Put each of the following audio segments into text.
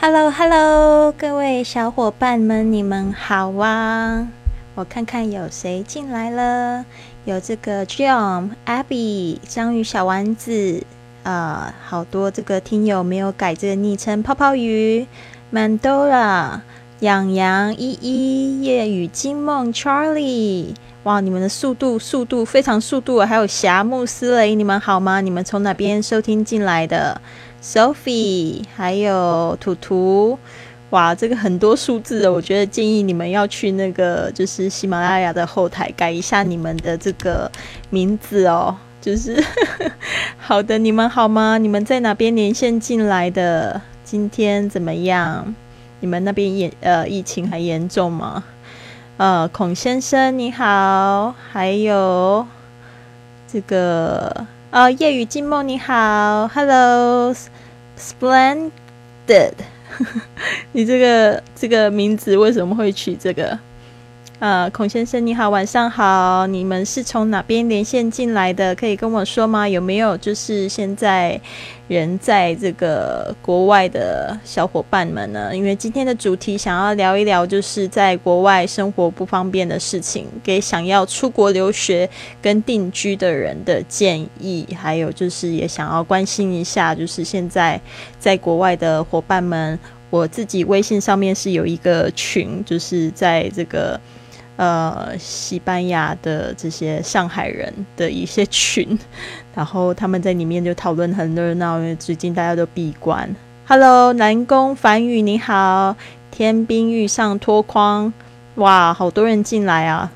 Hello Hello，各位小伙伴们，你们好啊！我看看有谁进来了，有这个 John、Abby、章鱼小丸子，呃，好多这个听友没有改这个昵称，泡泡鱼、Mandora、养羊、依依、夜雨惊梦、Charlie，哇，你们的速度速度非常速度，还有霞慕斯雷，你们好吗？你们从哪边收听进来的？Sophie，还有图图，哇，这个很多数字的，我觉得建议你们要去那个就是喜马拉雅的后台改一下你们的这个名字哦。就是 好的，你们好吗？你们在哪边连线进来的？今天怎么样？你们那边严呃疫情还严重吗？呃，孔先生你好，还有这个。哦，夜雨静梦你好，Hello，Splendid，你这个这个名字为什么会取这个？呃，孔先生你好，晚上好，你们是从哪边连线进来的？可以跟我说吗？有没有就是现在人在这个国外的小伙伴们呢？因为今天的主题想要聊一聊，就是在国外生活不方便的事情，给想要出国留学跟定居的人的建议，还有就是也想要关心一下，就是现在在国外的伙伴们，我自己微信上面是有一个群，就是在这个。呃，西班牙的这些上海人的一些群，然后他们在里面就讨论很热闹，因为最近大家都闭关。Hello，南宫梵宇你好，天兵遇上脱框，哇，好多人进来啊！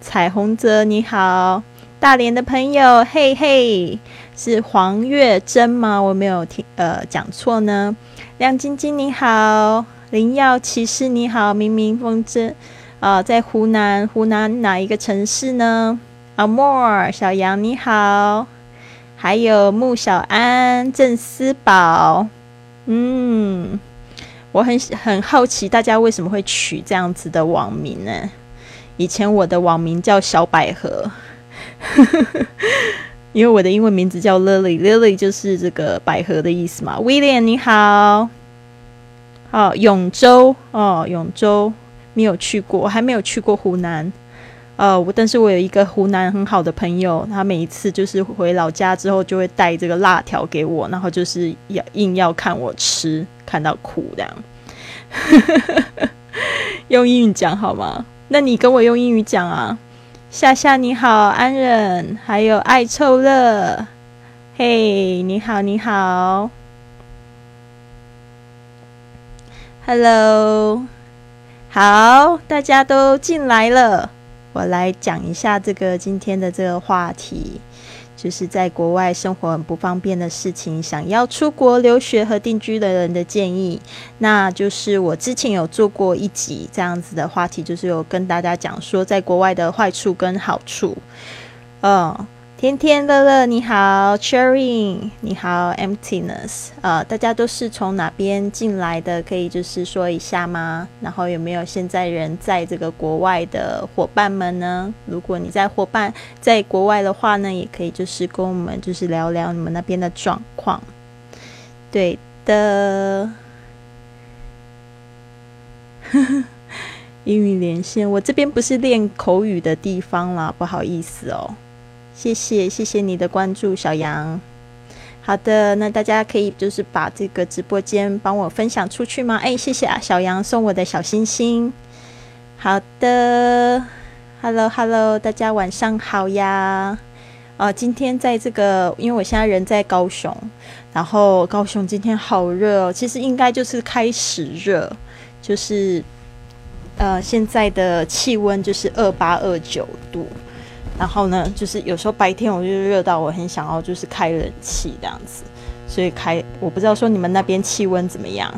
彩虹泽你好，大连的朋友，嘿嘿，是黄月珍吗？我没有听呃讲错呢。亮晶晶你好，灵药骑士你好，明明风筝。啊，在湖南，湖南哪一个城市呢？阿莫小杨你好，还有穆小安、郑思宝，嗯，我很很好奇，大家为什么会取这样子的网名呢？以前我的网名叫小百合，因为我的英文名字叫 Lily，Lily 就是这个百合的意思嘛。William 你好，哦，永州哦，永州。没有去过，还没有去过湖南，呃，我但是我有一个湖南很好的朋友，他每一次就是回老家之后就会带这个辣条给我，然后就是要硬要看我吃，看到哭这样。用英语讲好吗？那你跟我用英语讲啊。夏夏你好，安忍，还有爱臭乐，嘿，你好你好，Hello。好，大家都进来了。我来讲一下这个今天的这个话题，就是在国外生活很不方便的事情，想要出国留学和定居的人的建议。那就是我之前有做过一集这样子的话题，就是有跟大家讲说在国外的坏处跟好处。嗯。天天乐乐你好，Cherry 你好，Emptiness 呃，大家都是从哪边进来的？可以就是说一下吗？然后有没有现在人在这个国外的伙伴们呢？如果你在伙伴在国外的话呢，也可以就是跟我们就是聊聊你们那边的状况。对的，英语连线，我这边不是练口语的地方啦，不好意思哦。谢谢，谢谢你的关注，小杨。好的，那大家可以就是把这个直播间帮我分享出去吗？哎，谢谢啊，小杨送我的小心心。好的，Hello，Hello，大家晚上好呀。啊，今天在这个，因为我现在人在高雄，然后高雄今天好热哦，其实应该就是开始热，就是呃现在的气温就是二八二九度。然后呢，就是有时候白天我就热到我很想要就是开冷气这样子，所以开我不知道说你们那边气温怎么样，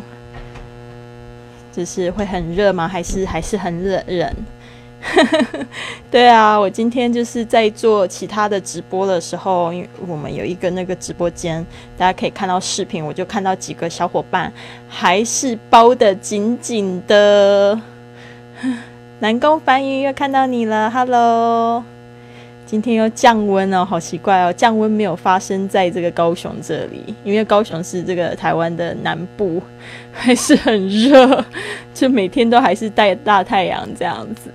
就是会很热吗？还是还是很冷人？对啊，我今天就是在做其他的直播的时候，因为我们有一个那个直播间，大家可以看到视频，我就看到几个小伙伴还是包的紧紧的。南宫繁云又看到你了，Hello。今天又降温哦，好奇怪哦，降温没有发生在这个高雄这里，因为高雄是这个台湾的南部，还是很热，就每天都还是带大太阳这样子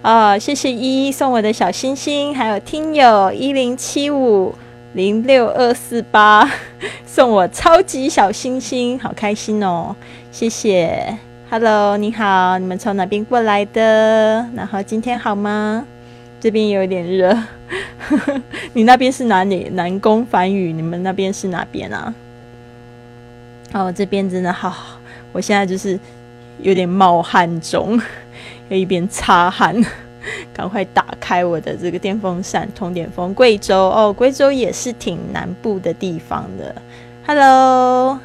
啊。谢谢依依送我的小星星，还有听友一零七五零六二四八 送我超级小星星，好开心哦，谢谢。Hello，你好，你们从哪边过来的？然后今天好吗？这边有点热。你那边是哪里？南宫繁宇，你们那边是哪边啊？哦，这边真的好，我现在就是有点冒汗中，又一边擦汗，赶快打开我的这个电风扇通点风。贵州哦，贵州也是挺南部的地方的。Hello。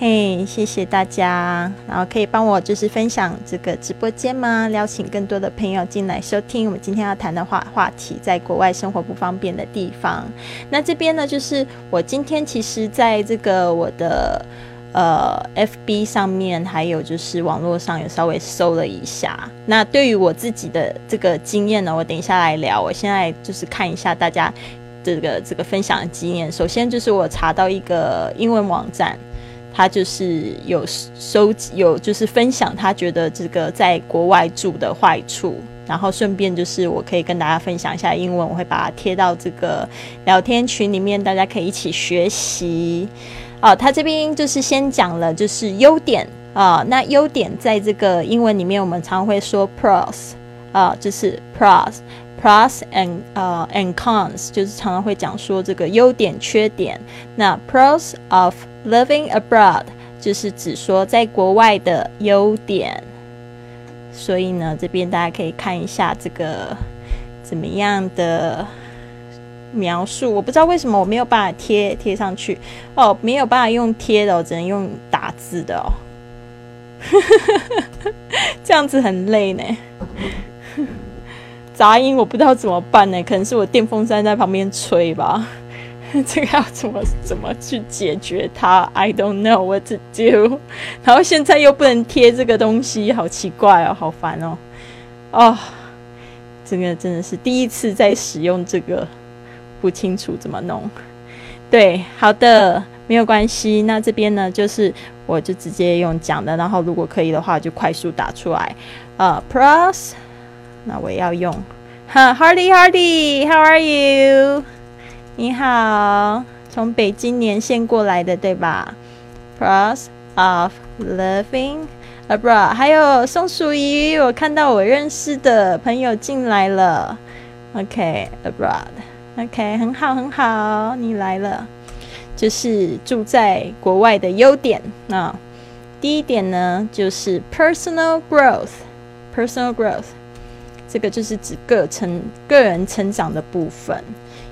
嘿，谢谢大家，然后可以帮我就是分享这个直播间吗？邀请更多的朋友进来收听我们今天要谈的话话题，在国外生活不方便的地方。那这边呢，就是我今天其实在这个我的呃 FB 上面，还有就是网络上有稍微搜了一下。那对于我自己的这个经验呢，我等一下来聊。我现在就是看一下大家这个这个分享的经验。首先就是我查到一个英文网站。他就是有收集，有就是分享他觉得这个在国外住的坏处，然后顺便就是我可以跟大家分享一下英文，我会把它贴到这个聊天群里面，大家可以一起学习。哦，他这边就是先讲了就是优点啊，那优点在这个英文里面我们常会说 pros 啊，就是 pros。Plus and 呃 and cons 就是常常会讲说这个优点缺点。那 pros of living abroad 就是指说在国外的优点。所以呢，这边大家可以看一下这个怎么样的描述。我不知道为什么我没有办法贴贴上去哦，没有办法用贴的，我只能用打字的哦。这样子很累呢。杂音我不知道怎么办呢？可能是我电风扇在旁边吹吧。这个要怎么怎么去解决它？I don't know what to do。然后现在又不能贴这个东西，好奇怪哦，好烦哦。哦，这个真的是第一次在使用这个，不清楚怎么弄。对，好的，没有关系。那这边呢，就是我就直接用讲的，然后如果可以的话，就快速打出来。呃，plus。那我也要用，哈，Hardy Hardy，How are you？你好，从北京连线过来的对吧？Pros of living abroad，还有松鼠鱼，我看到我认识的朋友进来了。OK，abroad，OK，很好很好，你来了，就是住在国外的优点。那第一点呢，就是 personal growth，personal growth。这个就是指个成个人成长的部分，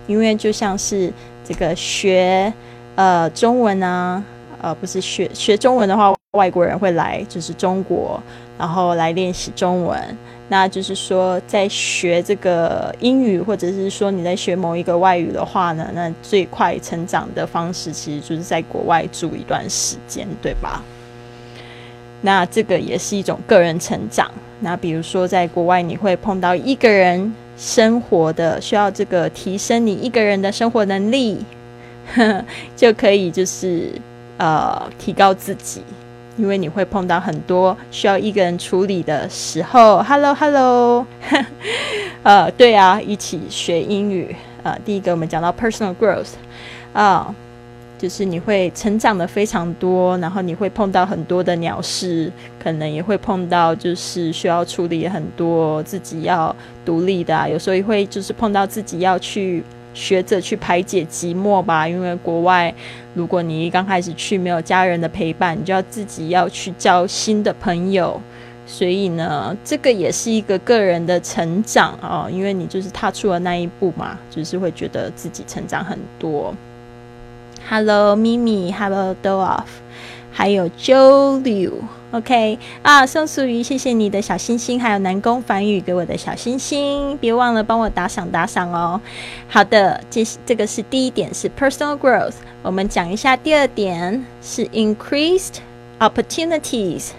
因为就像是这个学呃中文啊，呃不是学学中文的话，外国人会来就是中国，然后来练习中文。那就是说，在学这个英语，或者是说你在学某一个外语的话呢，那最快成长的方式其实就是在国外住一段时间，对吧？那这个也是一种个人成长。那比如说，在国外你会碰到一个人生活的需要这个提升你一个人的生活能力，就可以就是呃提高自己，因为你会碰到很多需要一个人处理的时候。Hello Hello，呃对啊，一起学英语呃。第一个我们讲到 personal growth 啊。就是你会成长的非常多，然后你会碰到很多的鸟事，可能也会碰到就是需要处理很多自己要独立的，有时候也会就是碰到自己要去学着去排解寂寞吧。因为国外，如果你刚开始去没有家人的陪伴，你就要自己要去交新的朋友，所以呢，这个也是一个个人的成长啊，因为你就是踏出了那一步嘛，就是会觉得自己成长很多。Hello，咪咪，Hello d o f f 还有 Jo Liu，OK 啊，松鼠鱼，谢谢你的小星星，还有南宫繁宇给我的小星星，别忘了帮我打赏打赏哦。好的，这这个是第一点是 personal growth，我们讲一下第二点是 increased opportunities，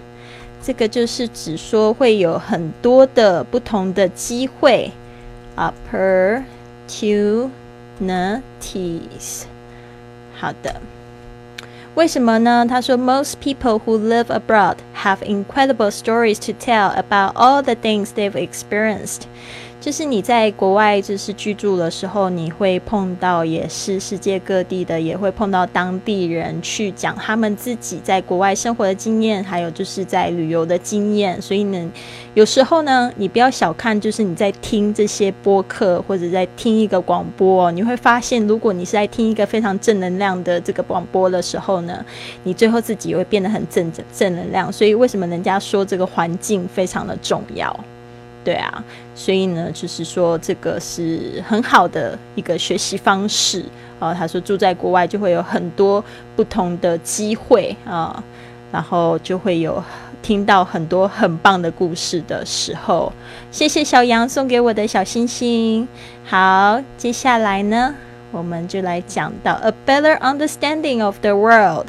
这个就是指说会有很多的不同的机会。opportunities。好的。为什么呢？他说，Most people who live abroad have incredible stories to tell about all the things they've experienced. 就是你在国外就是居住的时候，你会碰到也是世界各地的，也会碰到当地人去讲他们自己在国外生活的经验，还有就是在旅游的经验。所以呢，有时候呢，你不要小看，就是你在听这些播客或者在听一个广播，你会发现，如果你是在听一个非常正能量的这个广播的时候呢，你最后自己会变得很正正能量。所以为什么人家说这个环境非常的重要？对啊，所以呢，就是说这个是很好的一个学习方式啊。他说住在国外就会有很多不同的机会啊，然后就会有听到很多很棒的故事的时候。谢谢小杨送给我的小星星。好，接下来呢，我们就来讲到 a better understanding of the world。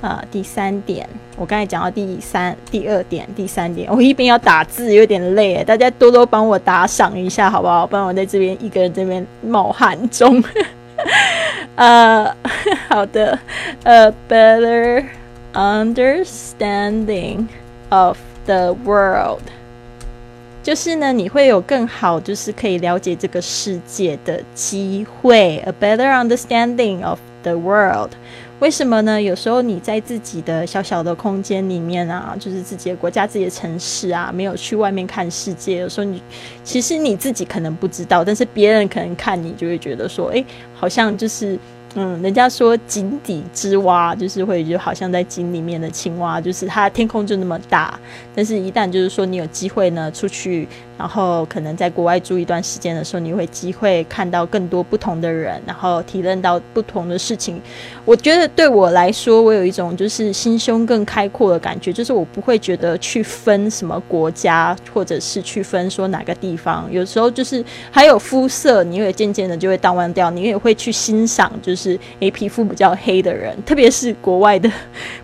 啊，第三点，我刚才讲到第三、第二点、第三点，我一边要打字，有点累，大家多多帮我打赏一下，好不好？不然我在这边一个人这边冒汗中。呃，好的，a better understanding of the world，就是呢，你会有更好，就是可以了解这个世界的机会。a better understanding of the world。为什么呢？有时候你在自己的小小的空间里面啊，就是自己的国家、自己的城市啊，没有去外面看世界。有时候你其实你自己可能不知道，但是别人可能看你就会觉得说，哎，好像就是。嗯，人家说井底之蛙就是会就好像在井里面的青蛙，就是它天空就那么大，但是一旦就是说你有机会呢出去，然后可能在国外住一段时间的时候，你会机会看到更多不同的人，然后体认到不同的事情。我觉得对我来说，我有一种就是心胸更开阔的感觉，就是我不会觉得去分什么国家，或者是去分说哪个地方，有时候就是还有肤色，你也渐渐的就会淡忘掉，你也会去欣赏就是。是诶，皮肤比较黑的人，特别是国外的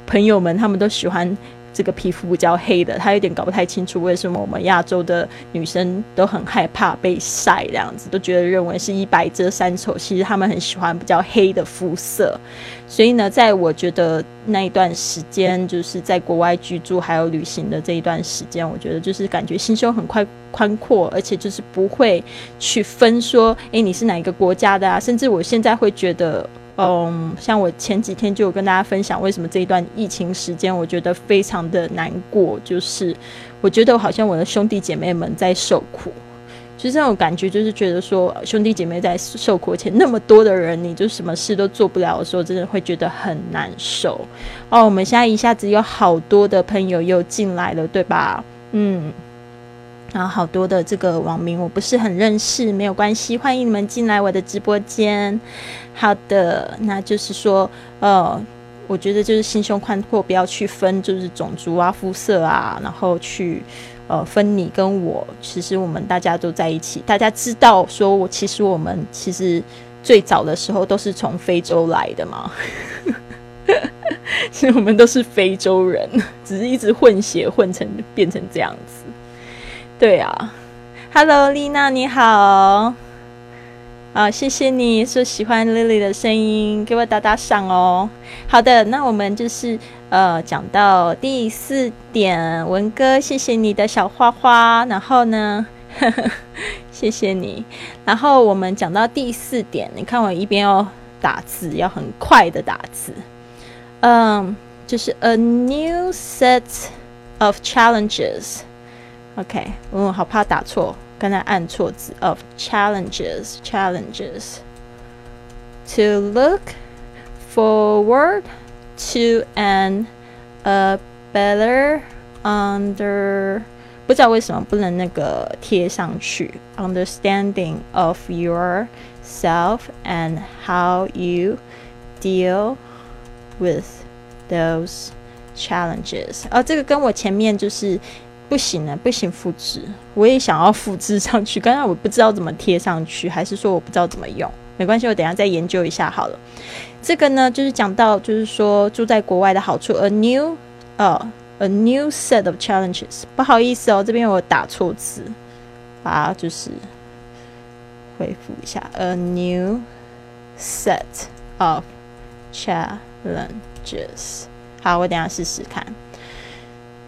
朋友们，他们都喜欢。这个皮肤比较黑的，他有点搞不太清楚为什么我们亚洲的女生都很害怕被晒，这样子都觉得认为是一白遮三丑。其实他们很喜欢比较黑的肤色。所以呢，在我觉得那一段时间，就是在国外居住还有旅行的这一段时间，我觉得就是感觉心胸很快宽阔，而且就是不会去分说，诶，你是哪一个国家的啊？甚至我现在会觉得。嗯，像我前几天就有跟大家分享，为什么这一段疫情时间，我觉得非常的难过，就是我觉得我好像我的兄弟姐妹们在受苦，就是那种感觉，就是觉得说兄弟姐妹在受苦，而且那么多的人，你就什么事都做不了的时候，真的会觉得很难受。哦，我们现在一下子有好多的朋友又进来了，对吧？嗯。然后好多的这个网名我不是很认识，没有关系，欢迎你们进来我的直播间。好的，那就是说，呃，我觉得就是心胸宽阔，不要去分就是种族啊、肤色啊，然后去呃分你跟我，其实我们大家都在一起。大家知道说，我其实我们其实最早的时候都是从非洲来的嘛，其实我们都是非洲人，只是一直混血混成变成这样子。对啊，Hello，丽娜你好，啊，谢谢你说喜欢 Lily 的声音，给我打打赏哦。好的，那我们就是呃讲到第四点，文哥，谢谢你的小花花。然后呢，谢谢你。然后我们讲到第四点，你看我一边要打字，要很快的打字，嗯，就是 a new set of challenges。OK，我好怕打错，刚才按错字。Of challenges, challenges to look forward to and a better under，不知道为什么不能那个贴上去。Understanding of yourself and how you deal with those challenges。哦，这个跟我前面就是 不行了，不行复制。我也想要复制上去，刚才我不知道怎么贴上去，还是说我不知道怎么用？没关系，我等下再研究一下好了。这个呢，就是讲到，就是说住在国外的好处。A new，呃，a new set of challenges。不好意思哦，这边我打错字，把它就是回复一下，a new set of challenges。好，我等下试试看。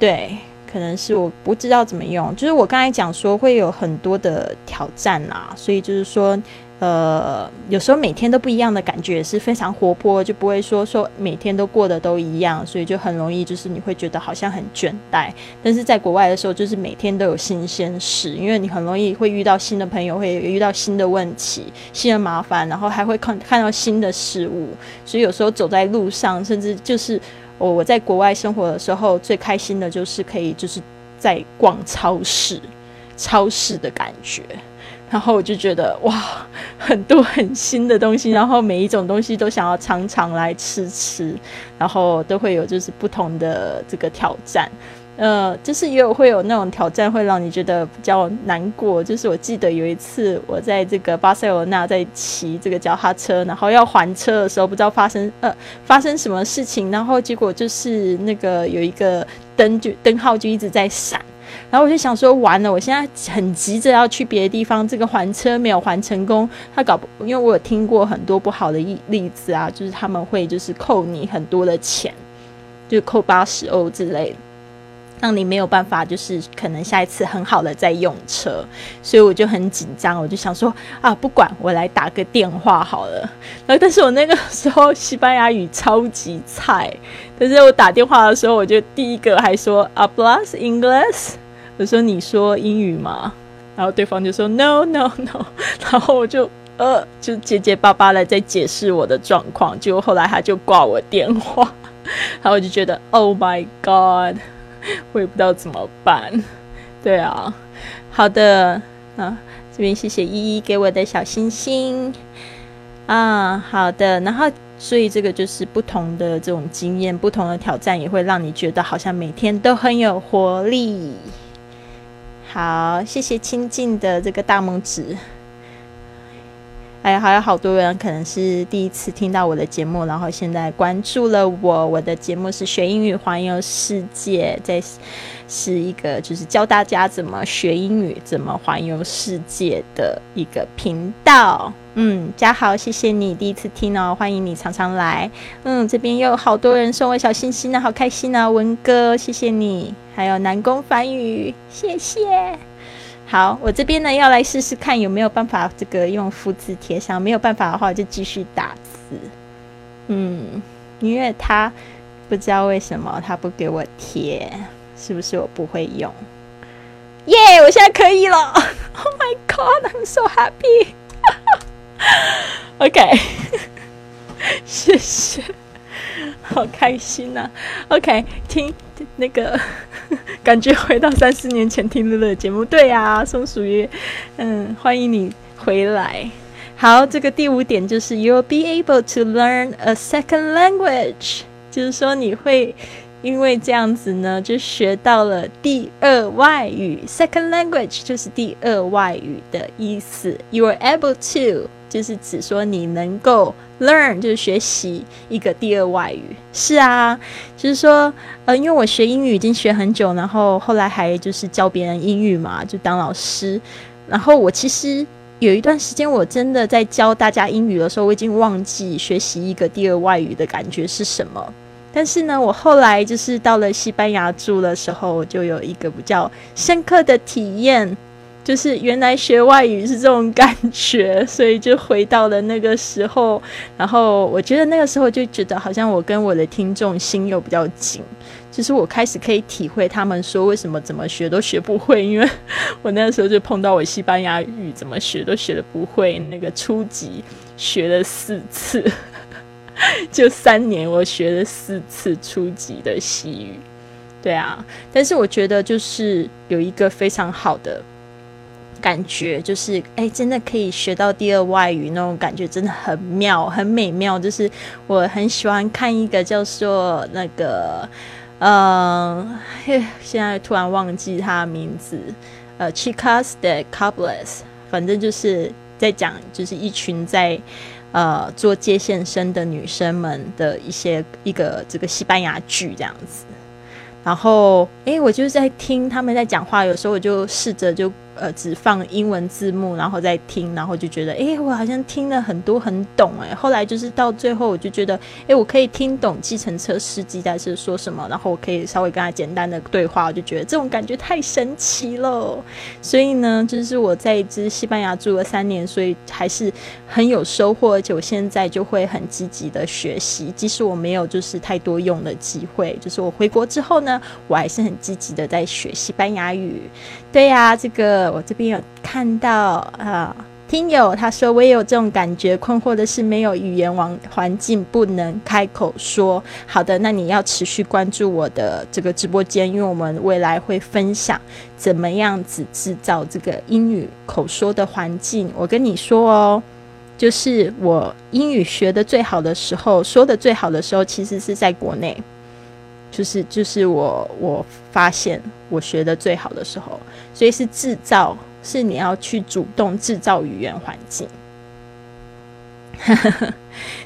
对，可能是我不知道怎么用，就是我刚才讲说会有很多的挑战啊，所以就是说。呃，有时候每天都不一样的感觉是非常活泼，就不会说说每天都过得都一样，所以就很容易就是你会觉得好像很倦怠。但是在国外的时候，就是每天都有新鲜事，因为你很容易会遇到新的朋友，会遇到新的问题、新的麻烦，然后还会看看到新的事物。所以有时候走在路上，甚至就是我我在国外生活的时候，最开心的就是可以就是在逛超市，超市的感觉。然后我就觉得哇，很多很新的东西，然后每一种东西都想要常常来吃吃，然后都会有就是不同的这个挑战，呃，就是也有会有那种挑战会让你觉得比较难过。就是我记得有一次我在这个巴塞罗那在骑这个脚踏车，然后要还车的时候，不知道发生呃发生什么事情，然后结果就是那个有一个灯就灯号就一直在闪。然后我就想说，完了，我现在很急着要去别的地方，这个还车没有还成功，他搞不，因为我有听过很多不好的例例子啊，就是他们会就是扣你很多的钱，就扣八十欧之类的，让你没有办法就是可能下一次很好的再用车，所以我就很紧张，我就想说啊，不管我来打个电话好了。然 后但是我那个时候西班牙语超级菜，但是我打电话的时候，我就第一个还说 a b l a s English。我说：“你说英语吗？”然后对方就说：“No, no, no。”然后我就呃，就结结巴巴的在解释我的状况。结果后来他就挂我电话，然后我就觉得 “Oh my God”，我也不知道怎么办。对啊，好的啊，这边谢谢依依给我的小星星啊。好的，然后所以这个就是不同的这种经验，不同的挑战，也会让你觉得好像每天都很有活力。好，谢谢亲近的这个大拇指。哎，还有好多人可能是第一次听到我的节目，然后现在关注了我。我的节目是学英语环游世界，在。是一个就是教大家怎么学英语、怎么环游世界的一个频道。嗯，嘉豪，谢谢你第一次听哦，欢迎你常常来。嗯，这边又有好多人送我小心心呢，好开心啊！文哥，谢谢你，还有南宫繁宇，谢谢。好，我这边呢要来试试看有没有办法这个用复制贴上，没有办法的话就继续打字。嗯，因为他不知道为什么他不给我贴。是不是我不会用？耶！我现在可以了。Oh my god! I'm so happy. OK，谢谢，好开心呐。OK，听那个感觉回到三四年前听乐乐的节目。对呀，松鼠鱼，嗯，欢迎你回来。好，这个第五点就是 You'll be able to learn a second language，就是说你会。因为这样子呢，就学到了第二外语 （second language），就是第二外语的意思。You are able to，就是指说你能够 learn，就是学习一个第二外语。是啊，就是说，呃，因为我学英语已经学很久，然后后来还就是教别人英语嘛，就当老师。然后我其实有一段时间，我真的在教大家英语的时候，我已经忘记学习一个第二外语的感觉是什么。但是呢，我后来就是到了西班牙住的时候，我就有一个比较深刻的体验，就是原来学外语是这种感觉，所以就回到了那个时候。然后我觉得那个时候就觉得，好像我跟我的听众心又比较紧，就是我开始可以体会他们说为什么怎么学都学不会，因为我那个时候就碰到我西班牙语怎么学都学的不会，那个初级学了四次。就三年，我学了四次初级的西语，对啊。但是我觉得就是有一个非常好的感觉，就是哎，真的可以学到第二外语那种感觉，真的很妙，很美妙。就是我很喜欢看一个叫做那个，嗯呃，现在突然忘记他的名字，呃，Chicas de Cables，反正就是在讲，就是一群在。呃，做接线生的女生们的一些一个这个西班牙剧这样子，然后诶，我就是在听他们在讲话，有时候我就试着就呃只放英文字幕，然后再听，然后就觉得哎，我好像听了很多很懂哎。后来就是到最后，我就觉得哎，我可以听懂计程车司机在是说什么，然后我可以稍微跟他简单的对话，我就觉得这种感觉太神奇了。所以呢，就是我在这西班牙住了三年，所以还是很有收获，而且我现在就会很积极的学习，即使我没有就是太多用的机会，就是我回国之后呢，我还是很积极的在学西班牙语。对呀，这个我这边有看到啊，听友他说我也有这种感觉，困惑的是没有语言环环境不能开口说。好的，那你要持续关注我的这个直播间，因为我们未来会分享怎么样子制造这个英语口说的环境。我跟你说哦，就是我英语学的最好的时候，说的最好的时候，其实是在国内。就是就是我我发现我学的最好的时候，所以是制造，是你要去主动制造语言环境。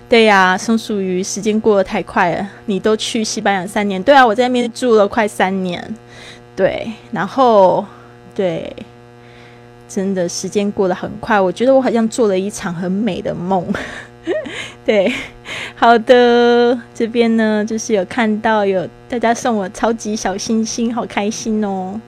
对呀，松鼠鱼，时间过得太快了。你都去西班牙三年，对啊，我在那边住了快三年。对，然后对，真的时间过得很快，我觉得我好像做了一场很美的梦。对，好的，这边呢就是有看到有大家送我超级小星星，好开心哦。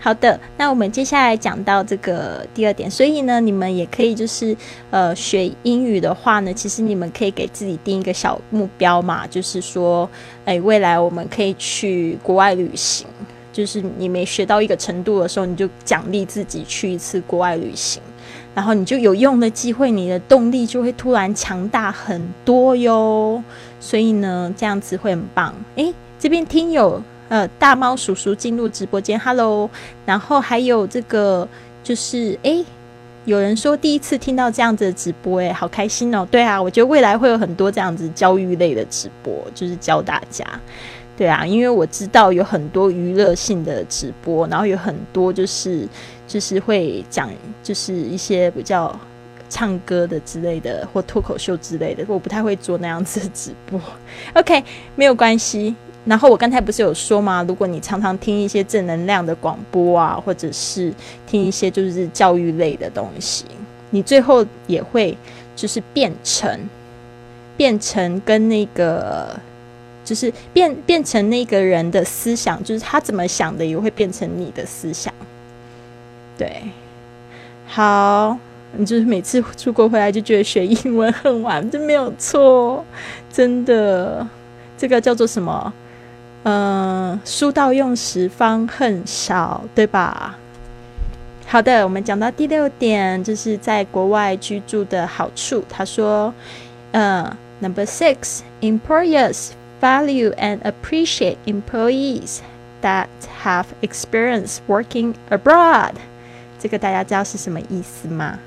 好的，那我们接下来讲到这个第二点，所以呢，你们也可以就是呃学英语的话呢，其实你们可以给自己定一个小目标嘛，就是说，哎，未来我们可以去国外旅行，就是你没学到一个程度的时候，你就奖励自己去一次国外旅行。然后你就有用的机会，你的动力就会突然强大很多哟。所以呢，这样子会很棒。诶，这边听友呃大猫叔叔进入直播间，Hello。然后还有这个就是诶，有人说第一次听到这样子的直播，诶，好开心哦。对啊，我觉得未来会有很多这样子教育类的直播，就是教大家。对啊，因为我知道有很多娱乐性的直播，然后有很多就是。就是会讲，就是一些比较唱歌的之类的，或脱口秀之类的。我不太会做那样子的直播。OK，没有关系。然后我刚才不是有说吗？如果你常常听一些正能量的广播啊，或者是听一些就是教育类的东西，你最后也会就是变成变成跟那个就是变变成那个人的思想，就是他怎么想的，也会变成你的思想。对，好，你就是每次出国回来就觉得学英文很晚，这没有错，真的，这个叫做什么？嗯，书到用时方恨少，对吧？好的，我们讲到第六点，就是在国外居住的好处。他说，嗯，Number six，employers value and appreciate employees that have experience working abroad。这个大家知道是什么意思吗？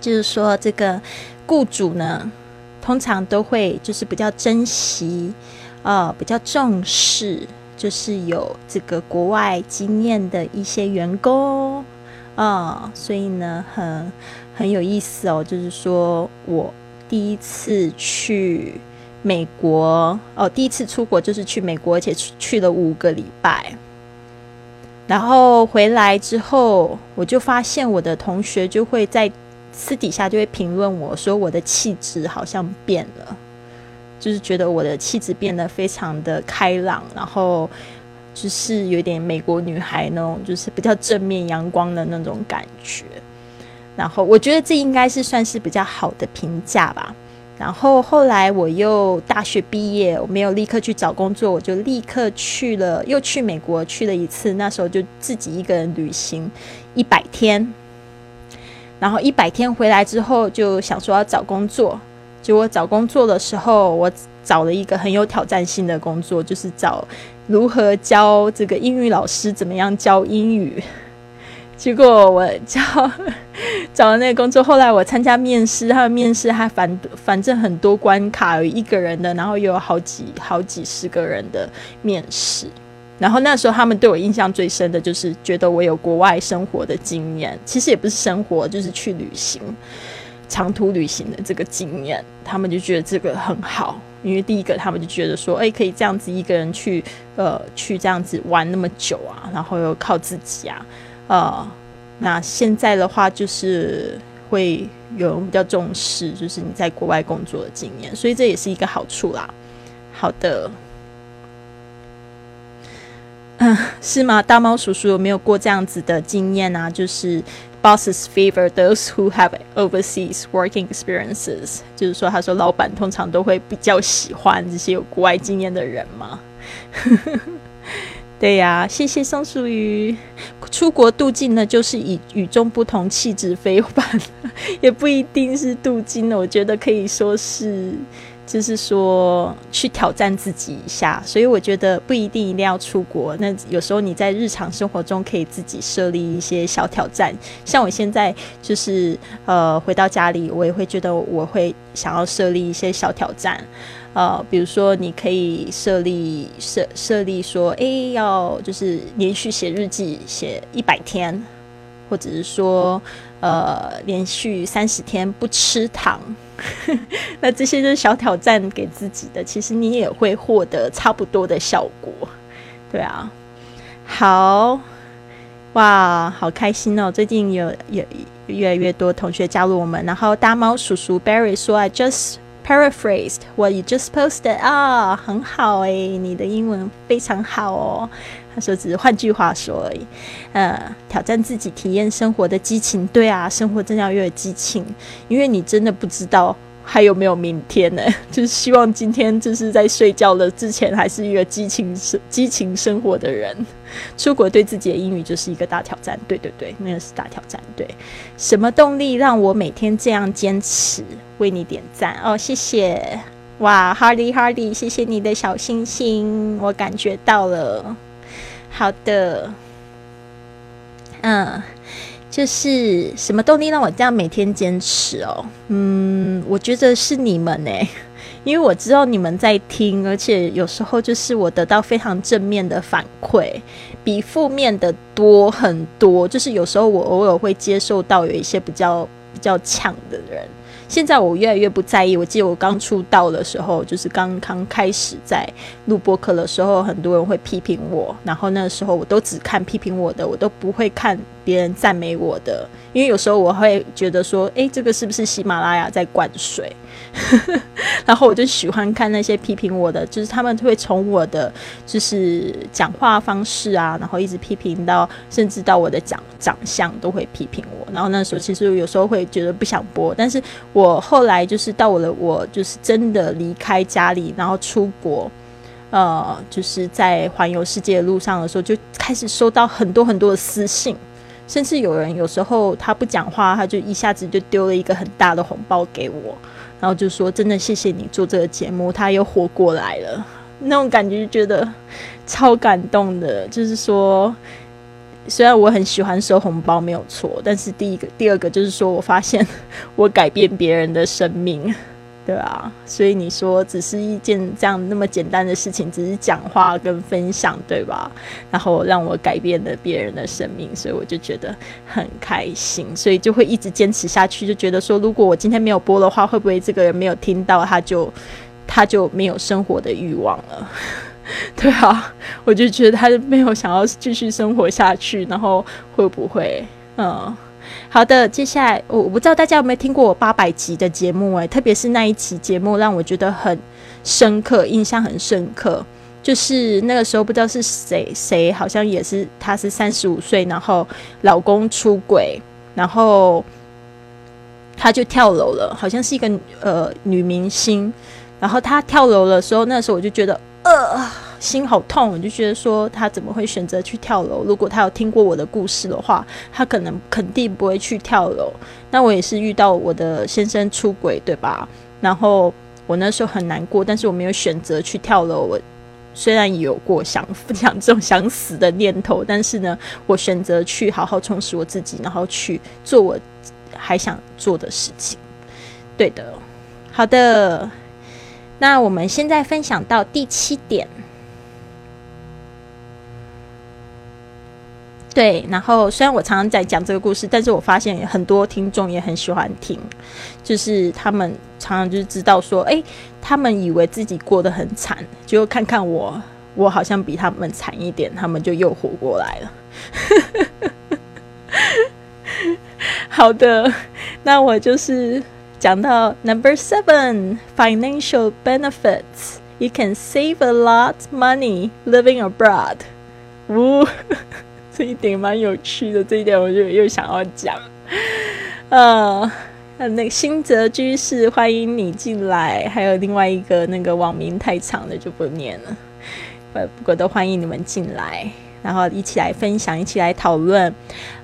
就是说，这个雇主呢，通常都会就是比较珍惜，呃，比较重视，就是有这个国外经验的一些员工，啊，所以呢，很很有意思哦。就是说我第一次去美国，哦，第一次出国就是去美国，而且去了五个礼拜。然后回来之后，我就发现我的同学就会在私底下就会评论我说我的气质好像变了，就是觉得我的气质变得非常的开朗，然后就是有点美国女孩那种，就是比较正面阳光的那种感觉。然后我觉得这应该是算是比较好的评价吧。然后后来我又大学毕业，我没有立刻去找工作，我就立刻去了，又去美国去了一次。那时候就自己一个人旅行一百天，然后一百天回来之后就想说要找工作。结果找工作的时候，我找了一个很有挑战性的工作，就是找如何教这个英语老师怎么样教英语。结果我 找找了那个工作，后来我参加面试，他的面试还反反正很多关卡，有一个人的，然后又有好几好几十个人的面试。然后那时候他们对我印象最深的就是觉得我有国外生活的经验，其实也不是生活，就是去旅行、长途旅行的这个经验，他们就觉得这个很好。因为第一个，他们就觉得说，哎，可以这样子一个人去，呃，去这样子玩那么久啊，然后又靠自己啊。呃，那现在的话，就是会有人比较重视，就是你在国外工作的经验，所以这也是一个好处啦。好的，嗯，是吗？大猫叔叔有没有过这样子的经验啊？就是 bosses favor those who have overseas working experiences，就是说，他说老板通常都会比较喜欢这些有国外经验的人吗？对呀，谢谢松鼠鱼。出国镀金呢，就是以与众不同气质非凡，也不一定是镀金的。我觉得可以说是，就是说去挑战自己一下。所以我觉得不一定一定要出国。那有时候你在日常生活中可以自己设立一些小挑战。像我现在就是呃回到家里，我也会觉得我会想要设立一些小挑战。呃，比如说，你可以设立设设立说，哎，要就是连续写日记写一百天，或者是说，呃，连续三十天不吃糖，那这些就是小挑战给自己的，其实你也会获得差不多的效果，对啊。好，哇，好开心哦！最近有有越来越多同学加入我们，然后大猫叔叔 Barry 说，I just。Paraphrased what you just posted 啊，很好哎，你的英文非常好哦。他说只是换句话说而已，呃，挑战自己，体验生活的激情。对啊，生活真的要有激情，因为你真的不知道。还有没有明天呢？就是希望今天就是在睡觉了之前，还是一个激情生激情生活的人。出国对自己的英语就是一个大挑战。对对对，那个是大挑战。对，什么动力让我每天这样坚持？为你点赞哦，谢谢！哇，Hardy Hardy，谢谢你的小星星，我感觉到了。好的，嗯。就是什么动力让我这样每天坚持哦？嗯，我觉得是你们呢，因为我知道你们在听，而且有时候就是我得到非常正面的反馈，比负面的多很多。就是有时候我偶尔会接受到有一些比较比较强的人。现在我越来越不在意。我记得我刚出道的时候，就是刚刚开始在录播客的时候，很多人会批评我，然后那时候我都只看批评我的，我都不会看别人赞美我的，因为有时候我会觉得说，诶，这个是不是喜马拉雅在灌水？然后我就喜欢看那些批评我的，就是他们会从我的就是讲话方式啊，然后一直批评到，甚至到我的长长相都会批评我。然后那时候其实有时候会觉得不想播，但是我后来就是到了我就是真的离开家里，然后出国，呃，就是在环游世界的路上的时候，就开始收到很多很多的私信，甚至有人有时候他不讲话，他就一下子就丢了一个很大的红包给我。然后就说：“真的谢谢你做这个节目，他又活过来了，那种感觉就觉得超感动的。就是说，虽然我很喜欢收红包，没有错，但是第一个、第二个就是说我发现 我改变别人的生命。”对啊，所以你说只是一件这样那么简单的事情，只是讲话跟分享，对吧？然后让我改变了别人的生命，所以我就觉得很开心，所以就会一直坚持下去。就觉得说，如果我今天没有播的话，会不会这个人没有听到，他就他就没有生活的欲望了？对啊，我就觉得他就没有想要继续生活下去，然后会不会嗯？好的，接下来我我不知道大家有没有听过我八百集的节目诶，特别是那一期节目让我觉得很深刻，印象很深刻。就是那个时候不知道是谁谁，好像也是她是三十五岁，然后老公出轨，然后她就跳楼了，好像是一个呃女明星，然后她跳楼的时候，那时候我就觉得呃。心好痛，我就觉得说他怎么会选择去跳楼？如果他有听过我的故事的话，他可能肯定不会去跳楼。那我也是遇到我的先生出轨，对吧？然后我那时候很难过，但是我没有选择去跳楼。我虽然有过想 想这种想死的念头，但是呢，我选择去好好充实我自己，然后去做我还想做的事情。对的，好的。那我们现在分享到第七点。对，然后虽然我常常在讲这个故事，但是我发现很多听众也很喜欢听，就是他们常常就是知道说，哎，他们以为自己过得很惨，就看看我，我好像比他们惨一点，他们就又活过来了。好的，那我就是讲到 number seven financial benefits. You can save a lot money living abroad. 呜，这一点蛮有趣的，这一点我就又想要讲。呃，那个新泽居士，欢迎你进来。还有另外一个那个网名太长了，就不念了。不不过都欢迎你们进来。然后一起来分享，一起来讨论。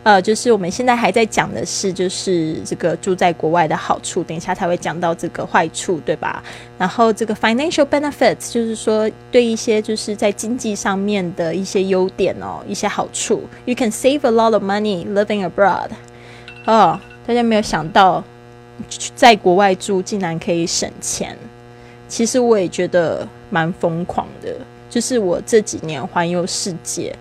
呃，就是我们现在还在讲的是，就是这个住在国外的好处，等一下才会讲到这个坏处，对吧？然后这个 financial benefits 就是说对一些就是在经济上面的一些优点哦，一些好处。You can save a lot of money living abroad。哦，大家没有想到，在国外住竟然可以省钱。其实我也觉得蛮疯狂的。就是我这几年环游世界，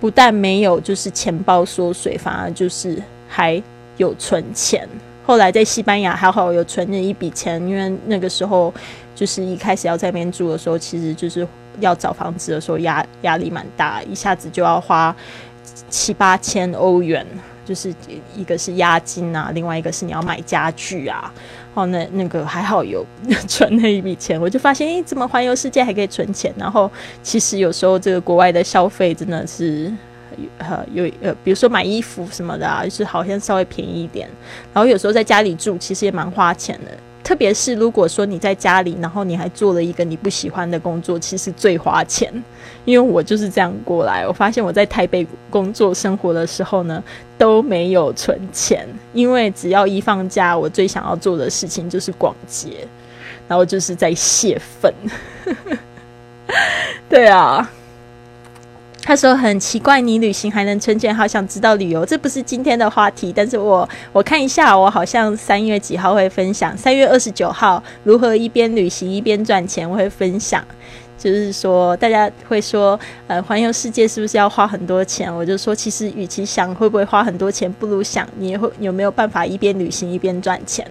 不但没有就是钱包缩水，反而就是还有存钱。后来在西班牙还好有存了一笔钱，因为那个时候就是一开始要在那边住的时候，其实就是要找房子的时候压压力蛮大，一下子就要花七八千欧元。就是一个是押金啊，另外一个是你要买家具啊。哦，那那个还好有 存那一笔钱，我就发现，诶，怎么环游世界还可以存钱？然后其实有时候这个国外的消费真的是，呃，有呃，比如说买衣服什么的啊，就是好像稍微便宜一点。然后有时候在家里住，其实也蛮花钱的。特别是如果说你在家里，然后你还做了一个你不喜欢的工作，其实最花钱。因为我就是这样过来，我发现我在台北工作生活的时候呢，都没有存钱，因为只要一放假，我最想要做的事情就是逛街，然后就是在泄愤。对啊。他说很奇怪，你旅行还能存钱，好想知道旅游。这不是今天的话题，但是我我看一下，我好像三月几号会分享，三月二十九号如何一边旅行一边赚钱，我会分享。就是说，大家会说，呃，环游世界是不是要花很多钱？我就说，其实与其想会不会花很多钱，不如想你会有没有办法一边旅行一边赚钱。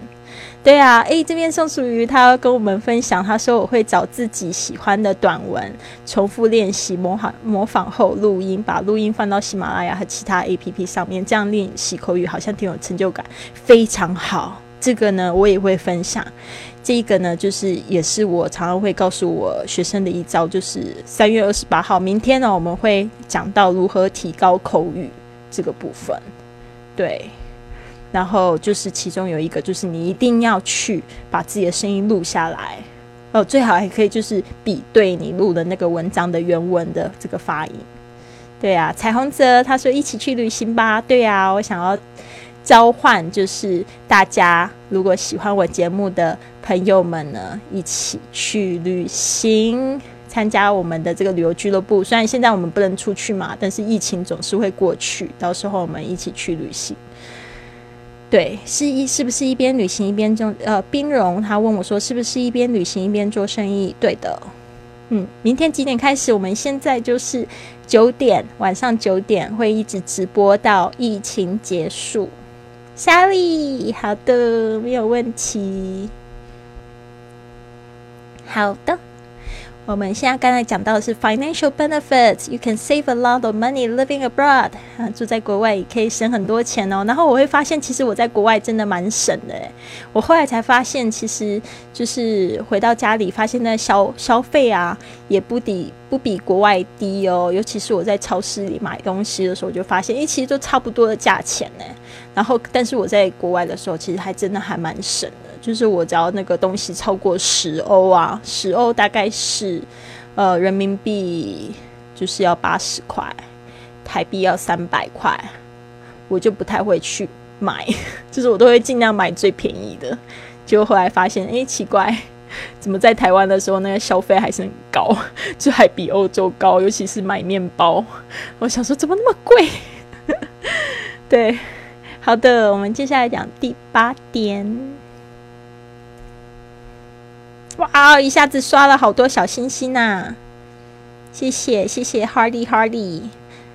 对啊，诶，这边宋楚瑜他跟我们分享，他说我会找自己喜欢的短文，重复练习，模仿模仿后录音，把录音放到喜马拉雅和其他 A P P 上面，这样练习口语好像挺有成就感，非常好。这个呢，我也会分享。这一个呢，就是也是我常常会告诉我学生的一招，就是三月二十八号，明天呢，我们会讲到如何提高口语这个部分。对。然后就是其中有一个，就是你一定要去把自己的声音录下来，哦，最好还可以就是比对你录的那个文章的原文的这个发音。对啊，彩虹泽他说一起去旅行吧。对啊，我想要召唤，就是大家如果喜欢我节目的朋友们呢，一起去旅行，参加我们的这个旅游俱乐部。虽然现在我们不能出去嘛，但是疫情总是会过去，到时候我们一起去旅行。对，是一是不是一边旅行一边做？呃，冰荣他问我说，是不是一边旅行一边做生意？对的，嗯，明天几点开始？我们现在就是九点，晚上九点会一直直播到疫情结束。Sorry，好的，没有问题。好的。我们现在刚才讲到的是 financial benefits. You can save a lot of money living abroad. 啊，住在国外也可以省很多钱哦。然后我会发现，其实我在国外真的蛮省的。我后来才发现，其实就是回到家里，发现那消消费啊，也不抵不比国外低哦。尤其是我在超市里买东西的时候，就发现，诶，其实都差不多的价钱呢。然后，但是我在国外的时候，其实还真的还蛮省的。就是我只要那个东西超过十欧啊，十欧大概是呃人民币就是要八十块，台币要三百块，我就不太会去买，就是我都会尽量买最便宜的。结果后来发现，哎，奇怪，怎么在台湾的时候那个消费还是很高，就还比欧洲高，尤其是买面包，我想说怎么那么贵？对，好的，我们接下来讲第八点。哇！一下子刷了好多小星星呐，谢谢谢谢 Hardy Hardy，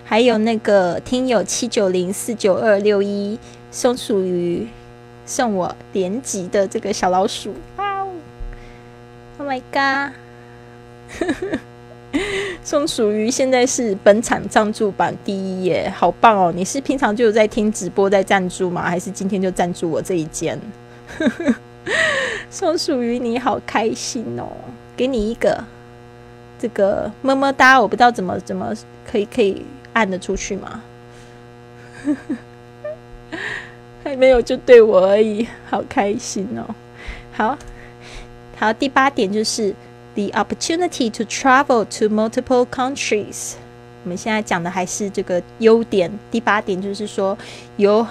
还有那个听友七九零四九二六一松鼠鱼送我连级的这个小老鼠，哇哦！Oh my god！松鼠鱼现在是本场赞助榜第一耶，好棒哦！你是平常就有在听直播在赞助吗？还是今天就赞助我这一间？松鼠于你好开心哦，给你一个这个么么哒，我不知道怎么怎么可以可以按得出去吗？还没有就对我而已，好开心哦！好好，第八点就是。The opportunity to travel to multiple countries。我们现在讲的还是这个优点。第八点就是说，有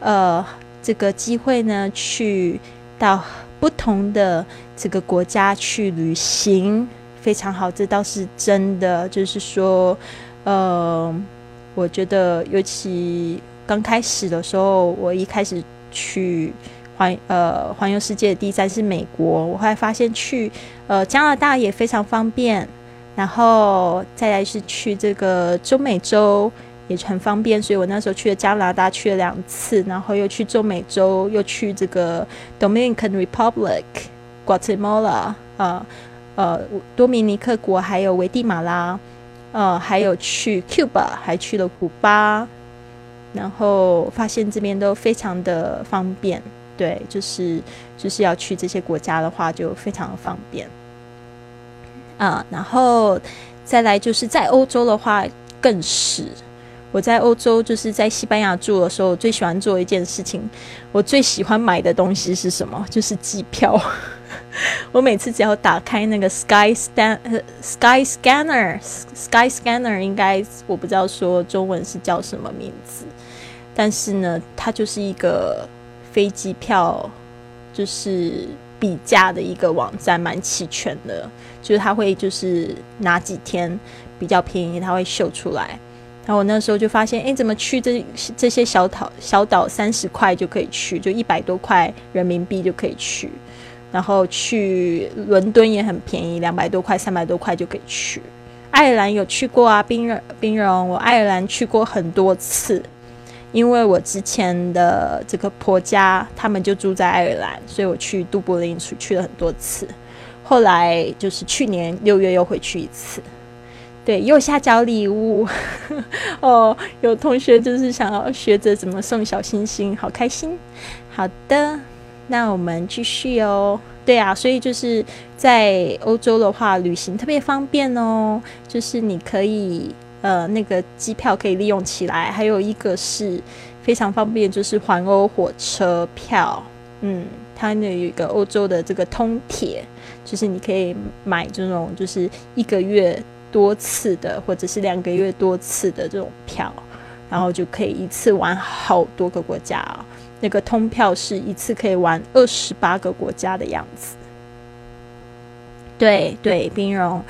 呃这个机会呢，去到不同的这个国家去旅行，非常好。这倒是真的。就是说，呃，我觉得尤其刚开始的时候，我一开始去。环呃环游世界的第三是美国，我后来发现去呃加拿大也非常方便，然后再来是去这个中美洲也很方便，所以我那时候去了加拿大去了两次，然后又去中美洲，又去这个 Dominican Republic、Guatemala 呃呃多米尼克国，还有危地马拉，呃还有去 Cuba，还去了古巴，然后发现这边都非常的方便。对，就是就是要去这些国家的话，就非常的方便啊。然后再来就是在欧洲的话，更是我在欧洲就是在西班牙住的时候，我最喜欢做一件事情。我最喜欢买的东西是什么？就是机票。我每次只要打开那个 Sky Scan、呃 Sky Scanner Sky Scanner，应该我不知道说中文是叫什么名字，但是呢，它就是一个。飞机票就是比价的一个网站，蛮齐全的。就是它会就是哪几天比较便宜，它会秀出来。然后我那时候就发现，哎，怎么去这这些小岛小岛三十块就可以去，就一百多块人民币就可以去。然后去伦敦也很便宜，两百多块、三百多块就可以去。爱尔兰有去过啊，冰人冰人，我爱尔兰去过很多次。因为我之前的这个婆家，他们就住在爱尔兰，所以我去杜柏林去去了很多次。后来就是去年六月又回去一次，对，右下角礼物 哦，有同学就是想要学着怎么送小星星，好开心。好的，那我们继续哦。对啊，所以就是在欧洲的话，旅行特别方便哦，就是你可以。呃，那个机票可以利用起来，还有一个是非常方便，就是环欧火车票。嗯，它那有一个欧洲的这个通铁，就是你可以买这种，就是一个月多次的，或者是两个月多次的这种票，然后就可以一次玩好多个国家。那个通票是一次可以玩二十八个国家的样子。对对，冰融。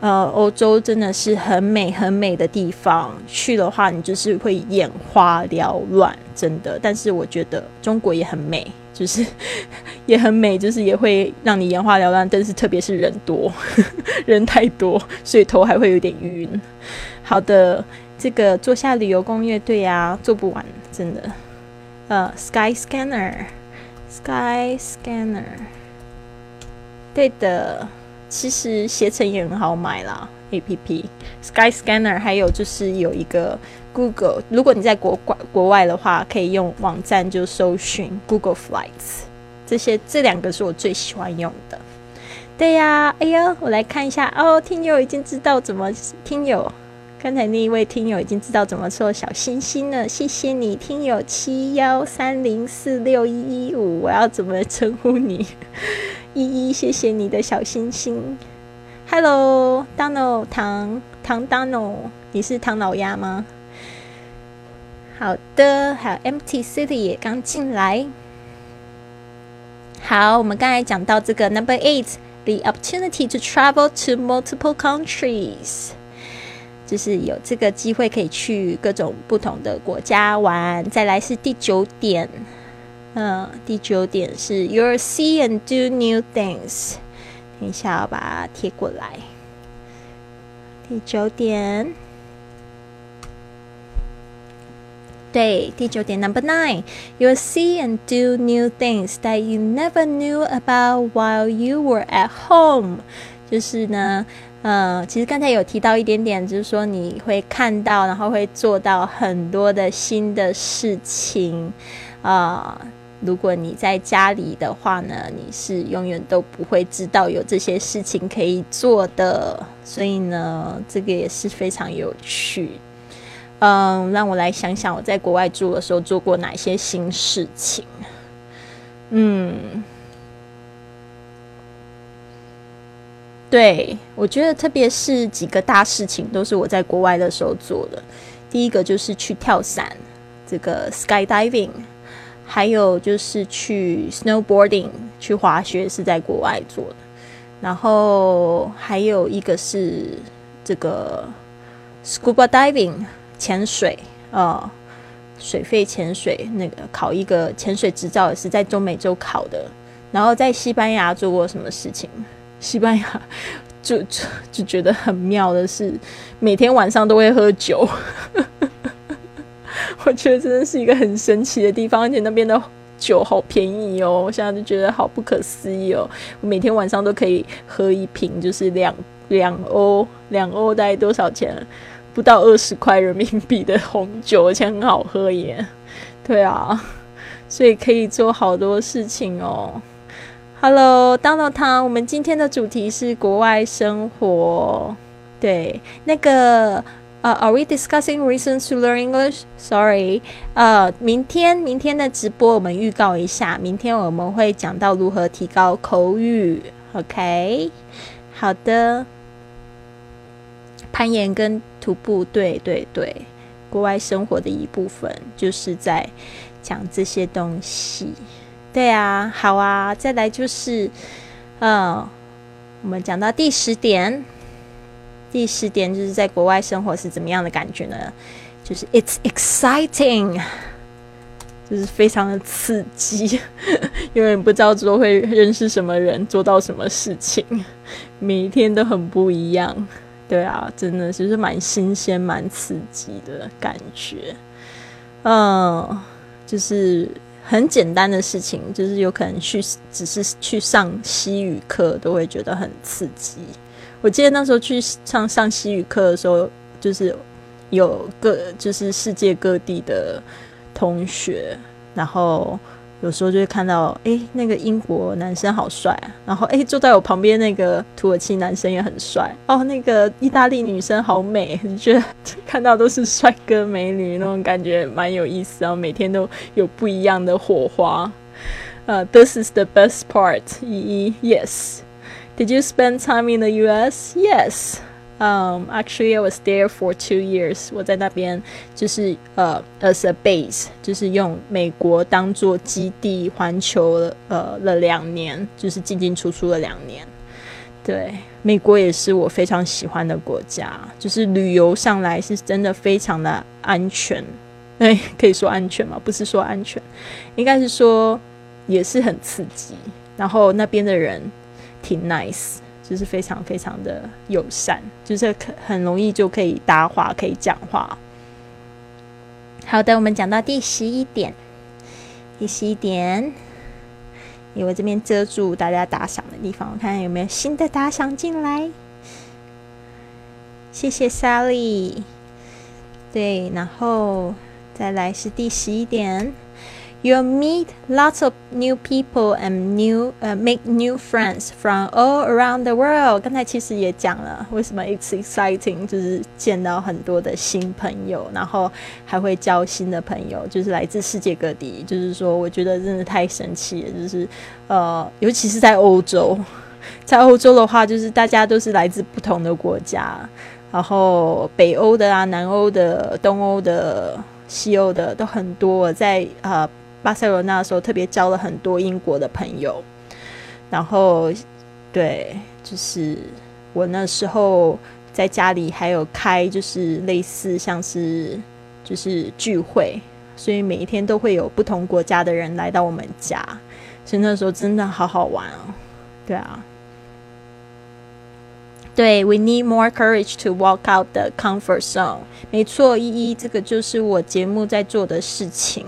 呃，欧洲真的是很美很美的地方，去的话你就是会眼花缭乱，真的。但是我觉得中国也很美，就是 也很美，就是也会让你眼花缭乱。但是特别是人多，人太多，所以头还会有点晕。好的，这个做下旅游攻略，对呀，做不完，真的。呃，Sky Scanner，Sky Scanner，对的。其实携程也很好买啦，A P P Sky Scanner，还有就是有一个 Google，如果你在国国国外的话，可以用网站就搜寻 Google Flights，这些这两个是我最喜欢用的。对呀，哎呀，我来看一下哦，听友已经知道怎么听友，刚才那一位听友已经知道怎么做小星星了，谢谢你，听友七幺三零四六一一五，我要怎么称呼你？依依，谢谢你的小星星。Hello，Donald，唐唐 Donald，你是唐老鸭吗？好的，还有 Empty City 也刚进来。好，我们刚才讲到这个 Number Eight，the opportunity to travel to multiple countries，就是有这个机会可以去各种不同的国家玩。再来是第九点。嗯，第九点是 You'll see and do new things。等一下，我把它贴过来。第九点，对，第九点 Number nine，You'll see and do new things that you never knew about while you were at home。就是呢，嗯，其实刚才有提到一点点，就是说你会看到，然后会做到很多的新的事情啊。如果你在家里的话呢，你是永远都不会知道有这些事情可以做的。所以呢，这个也是非常有趣。嗯，让我来想想，我在国外住的时候做过哪些新事情。嗯。对，我觉得特别是几个大事情都是我在国外的时候做的。第一个就是去跳伞，这个 skydiving，还有就是去 snowboarding，去滑雪是在国外做的。然后还有一个是这个 scuba diving，潜水，呃，水肺潜水，那个考一个潜水执照也是在中美洲考的。然后在西班牙做过什么事情？西班牙 就就就觉得很妙的是，每天晚上都会喝酒。我觉得真的是一个很神奇的地方，而且那边的酒好便宜哦。我现在就觉得好不可思议哦，我每天晚上都可以喝一瓶，就是两两欧，两欧大概多少钱？不到二十块人民币的红酒，而且很好喝耶。对啊，所以可以做好多事情哦。Hello，当当汤，我们今天的主题是国外生活。对，那个呃，Are we discussing reasons to learn English? Sorry，呃，明天明天的直播我们预告一下，明天我们会讲到如何提高口语。OK，好的。攀岩跟徒步，对对对，国外生活的一部分，就是在讲这些东西。对啊，好啊，再来就是，嗯，我们讲到第十点，第十点就是在国外生活是怎么样的感觉呢？就是 it's exciting，就是非常的刺激，因为不知道之后会认识什么人，做到什么事情，每一天都很不一样。对啊，真的就是蛮新鲜、蛮刺激的感觉。嗯，就是。很简单的事情，就是有可能去只是去上西语课，都会觉得很刺激。我记得那时候去上上西语课的时候，就是有各就是世界各地的同学，然后。有时候就会看到，哎，那个英国男生好帅啊！然后，哎，坐在我旁边那个土耳其男生也很帅哦。那个意大利女生好美，你觉得看到都是帅哥美女那种感觉蛮有意思。然后每天都有不一样的火花。呃，This is the best part. 一一，Yes. Did you spend time in the U.S.? Yes. Um, actually, I was there for two years. 我在那边就是呃，as a base，就是用美国当做基地环球呃了两年，就是进进出出了两年。对，美国也是我非常喜欢的国家，就是旅游上来是真的非常的安全。哎，可以说安全吗？不是说安全，应该是说也是很刺激。然后那边的人挺 nice。就是非常非常的友善，就是可很容易就可以搭话，可以讲话。好的，我们讲到第十一点，第十一点，因为这边遮住大家打赏的地方，我看看有没有新的打赏进来。谢谢 Sally。对，然后再来是第十一点。You meet lots of new people and new, uh, make new friends from all around the world. 刚才其实也讲了，为什么 it's exciting，就是见到很多的新朋友，然后还会交新的朋友，就是来自世界各地。就是说，我觉得真的太神奇了。就是呃，尤其是在欧洲，在欧洲的话，就是大家都是来自不同的国家，然后北欧的啊、南欧的、东欧的、西欧的都很多，在呃。巴塞罗那的时候，特别交了很多英国的朋友，然后，对，就是我那时候在家里还有开，就是类似像是就是聚会，所以每一天都会有不同国家的人来到我们家，所以那时候真的好好玩哦，对啊，对，We need more courage to walk out the comfort zone。没错，依依，这个就是我节目在做的事情。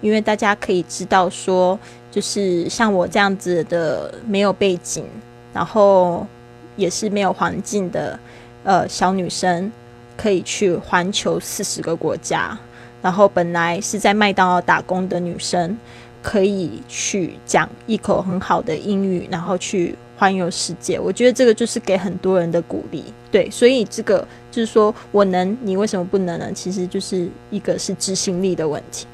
因为大家可以知道，说就是像我这样子的没有背景，然后也是没有环境的呃小女生，可以去环球四十个国家。然后本来是在麦当劳打工的女生，可以去讲一口很好的英语，然后去环游世界。我觉得这个就是给很多人的鼓励。对，所以这个就是说我能，你为什么不能呢？其实就是一个是执行力的问题。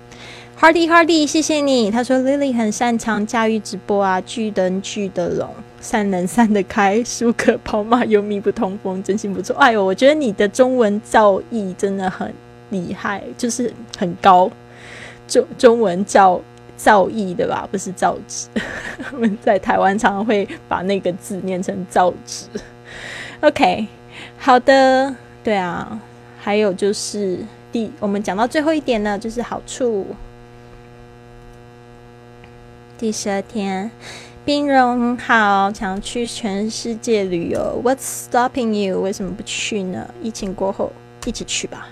Hardy Hardy，谢谢你。他说 Lily 很擅长驾驭直播啊，聚灯聚得拢，散能散得开，舒可跑马又密不通风，真心不错。哎呦，我觉得你的中文造诣真的很厉害，就是很高。中中文造造诣对吧？不是造纸。我们在台湾常常会把那个字念成造纸。OK，好的，对啊。还有就是第，我们讲到最后一点呢，就是好处。第十二天，冰融好，想去全世界旅游。What's stopping you？为什么不去呢？疫情过后一起去吧。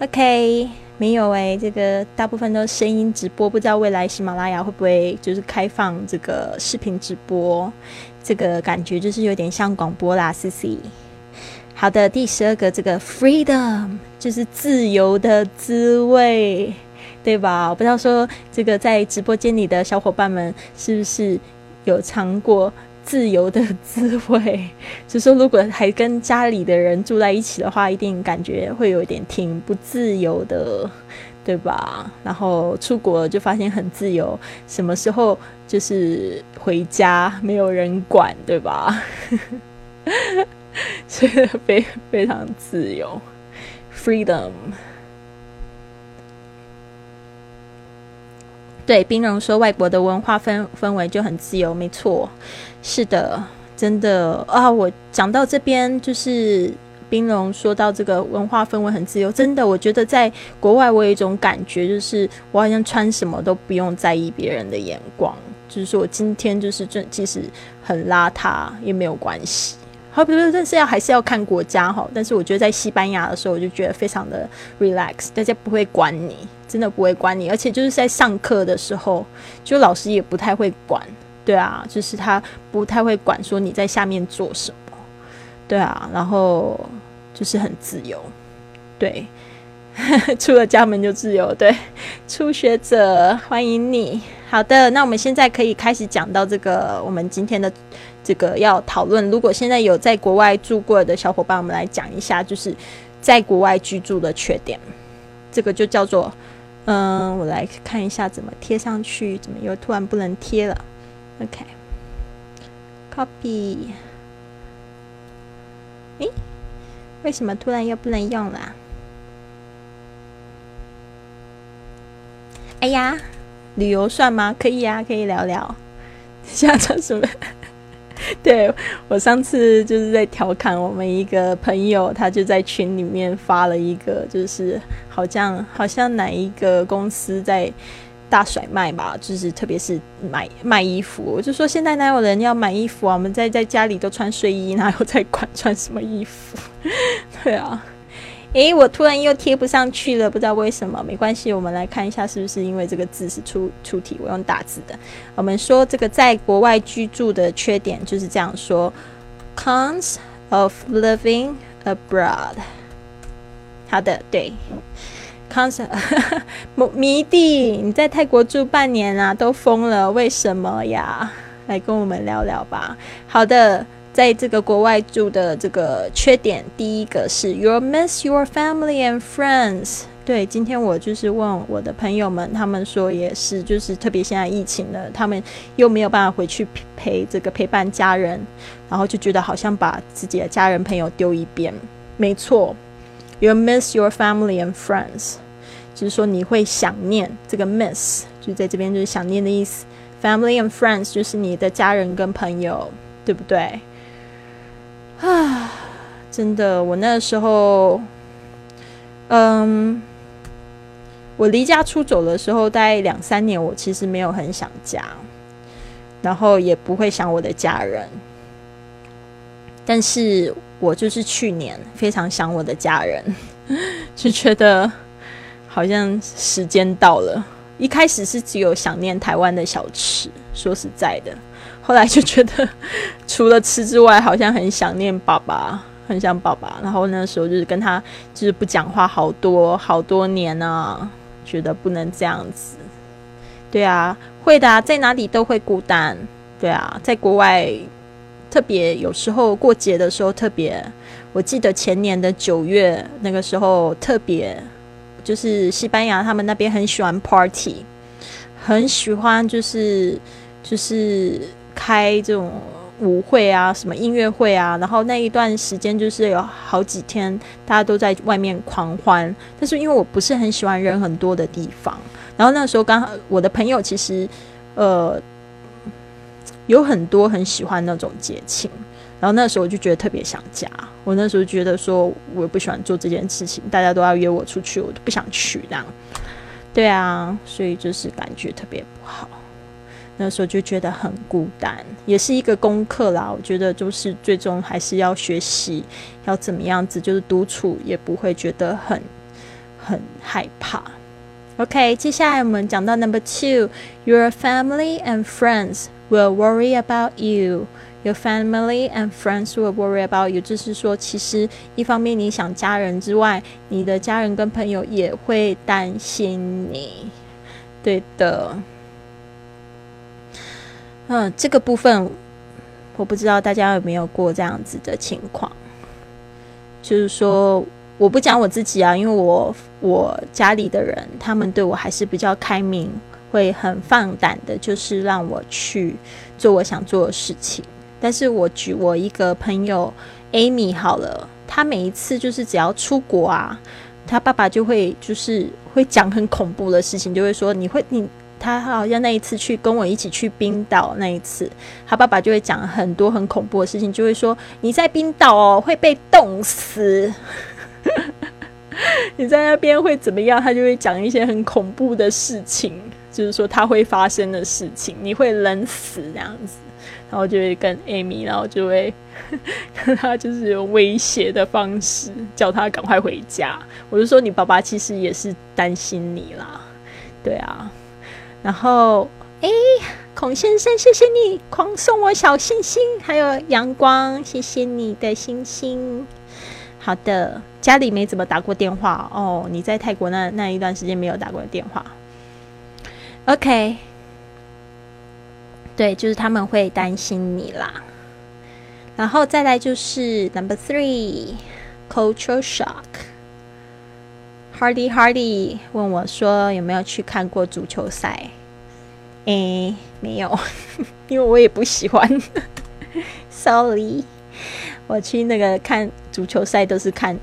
OK，没有诶，这个大部分都声音直播，不知道未来喜马拉雅会不会就是开放这个视频直播？这个感觉就是有点像广播啦。C C，好的，第十二个这个 freedom 就是自由的滋味。对吧？我不知道说这个在直播间里的小伙伴们是不是有尝过自由的滋味？就说如果还跟家里的人住在一起的话，一定感觉会有一点挺不自由的，对吧？然后出国就发现很自由，什么时候就是回家没有人管，对吧？所以非非常自由，freedom。对，冰龙说外国的文化氛氛围就很自由，没错，是的，真的啊！我讲到这边，就是冰龙说到这个文化氛围很自由，真的，我觉得在国外我有一种感觉，就是我好像穿什么都不用在意别人的眼光，就是说我今天就是这即使很邋遢也没有关系。好，比如但是要还是要看国家哈。但是我觉得在西班牙的时候，我就觉得非常的 relax，大家不会管你，真的不会管你。而且就是在上课的时候，就老师也不太会管，对啊，就是他不太会管说你在下面做什么，对啊，然后就是很自由，对，出了家门就自由，对，初学者欢迎你。好的，那我们现在可以开始讲到这个我们今天的。这个要讨论，如果现在有在国外住过的小伙伴，我们来讲一下，就是在国外居住的缺点。这个就叫做，嗯，我来看一下怎么贴上去，怎么又突然不能贴了？OK，Copy。诶，为什么突然又不能用了？哎呀，旅游算吗？可以啊，可以聊聊。现在穿什么？对我上次就是在调侃我们一个朋友，他就在群里面发了一个，就是好像好像哪一个公司在大甩卖吧，就是特别是买卖衣服，我就说现在哪有人要买衣服啊？我们在在家里都穿睡衣，哪有在管穿什么衣服？对啊。诶，我突然又贴不上去了，不知道为什么。没关系，我们来看一下是不是因为这个字是出出题，我用打字的。我们说这个在国外居住的缺点就是这样说：cons of living abroad。好的，对，cons。迷弟，你在泰国住半年啊，都疯了，为什么呀？来跟我们聊聊吧。好的。在这个国外住的这个缺点，第一个是 you miss your family and friends。对，今天我就是问我的朋友们，他们说也是，就是特别现在疫情了，他们又没有办法回去陪这个陪伴家人，然后就觉得好像把自己的家人朋友丢一边。没错，you miss your family and friends，就是说你会想念这个 miss，就在这边就是想念的意思。family and friends 就是你的家人跟朋友，对不对？啊，真的，我那时候，嗯，我离家出走的时候，大概两三年，我其实没有很想家，然后也不会想我的家人，但是我就是去年非常想我的家人，就觉得好像时间到了。一开始是只有想念台湾的小吃，说实在的。后来就觉得 除了吃之外，好像很想念爸爸，很想爸爸。然后那时候就是跟他就是不讲话好多好多年啊，觉得不能这样子。对啊，会的，在哪里都会孤单。对啊，在国外特别有时候过节的时候特别，我记得前年的九月那个时候特别。就是西班牙，他们那边很喜欢 party，很喜欢就是就是开这种舞会啊，什么音乐会啊。然后那一段时间就是有好几天，大家都在外面狂欢。但是因为我不是很喜欢人很多的地方，然后那时候刚好我的朋友其实呃有很多很喜欢那种节庆。然后那时候我就觉得特别想家，我那时候觉得说我不喜欢做这件事情，大家都要约我出去，我都不想去这样。对啊，所以就是感觉特别不好。那时候就觉得很孤单，也是一个功课啦。我觉得就是最终还是要学习要怎么样子，就是独处也不会觉得很很害怕。OK，接下来我们讲到 Number Two，Your family and friends will worry about you。Your family and friends will worry about you，就是说，其实一方面你想家人之外，你的家人跟朋友也会担心你。对的，嗯，这个部分我不知道大家有没有过这样子的情况，就是说，我不讲我自己啊，因为我我家里的人他们对我还是比较开明，会很放胆的，就是让我去做我想做的事情。但是我举我一个朋友 Amy 好了，他每一次就是只要出国啊，他爸爸就会就是会讲很恐怖的事情，就会说你会你他好像那一次去跟我一起去冰岛那一次，他爸爸就会讲很多很恐怖的事情，就会说你在冰岛哦会被冻死，你在那边会怎么样？他就会讲一些很恐怖的事情，就是说他会发生的事情，你会冷死这样子。然后就会跟 Amy，然后就会跟 他就是用威胁的方式叫他赶快回家。我就说你爸爸其实也是担心你啦，对啊。然后哎，孔先生，谢谢你狂送我小星星，还有阳光，谢谢你的星星。好的，家里没怎么打过电话哦。你在泰国那那一段时间没有打过电话。OK。对，就是他们会担心你啦。然后再来就是 Number Three Cultural Shock。Hardy Hardy 问我说有没有去看过足球赛？诶，没有，因为我也不喜欢。Sorry，我去那个看足球赛都是看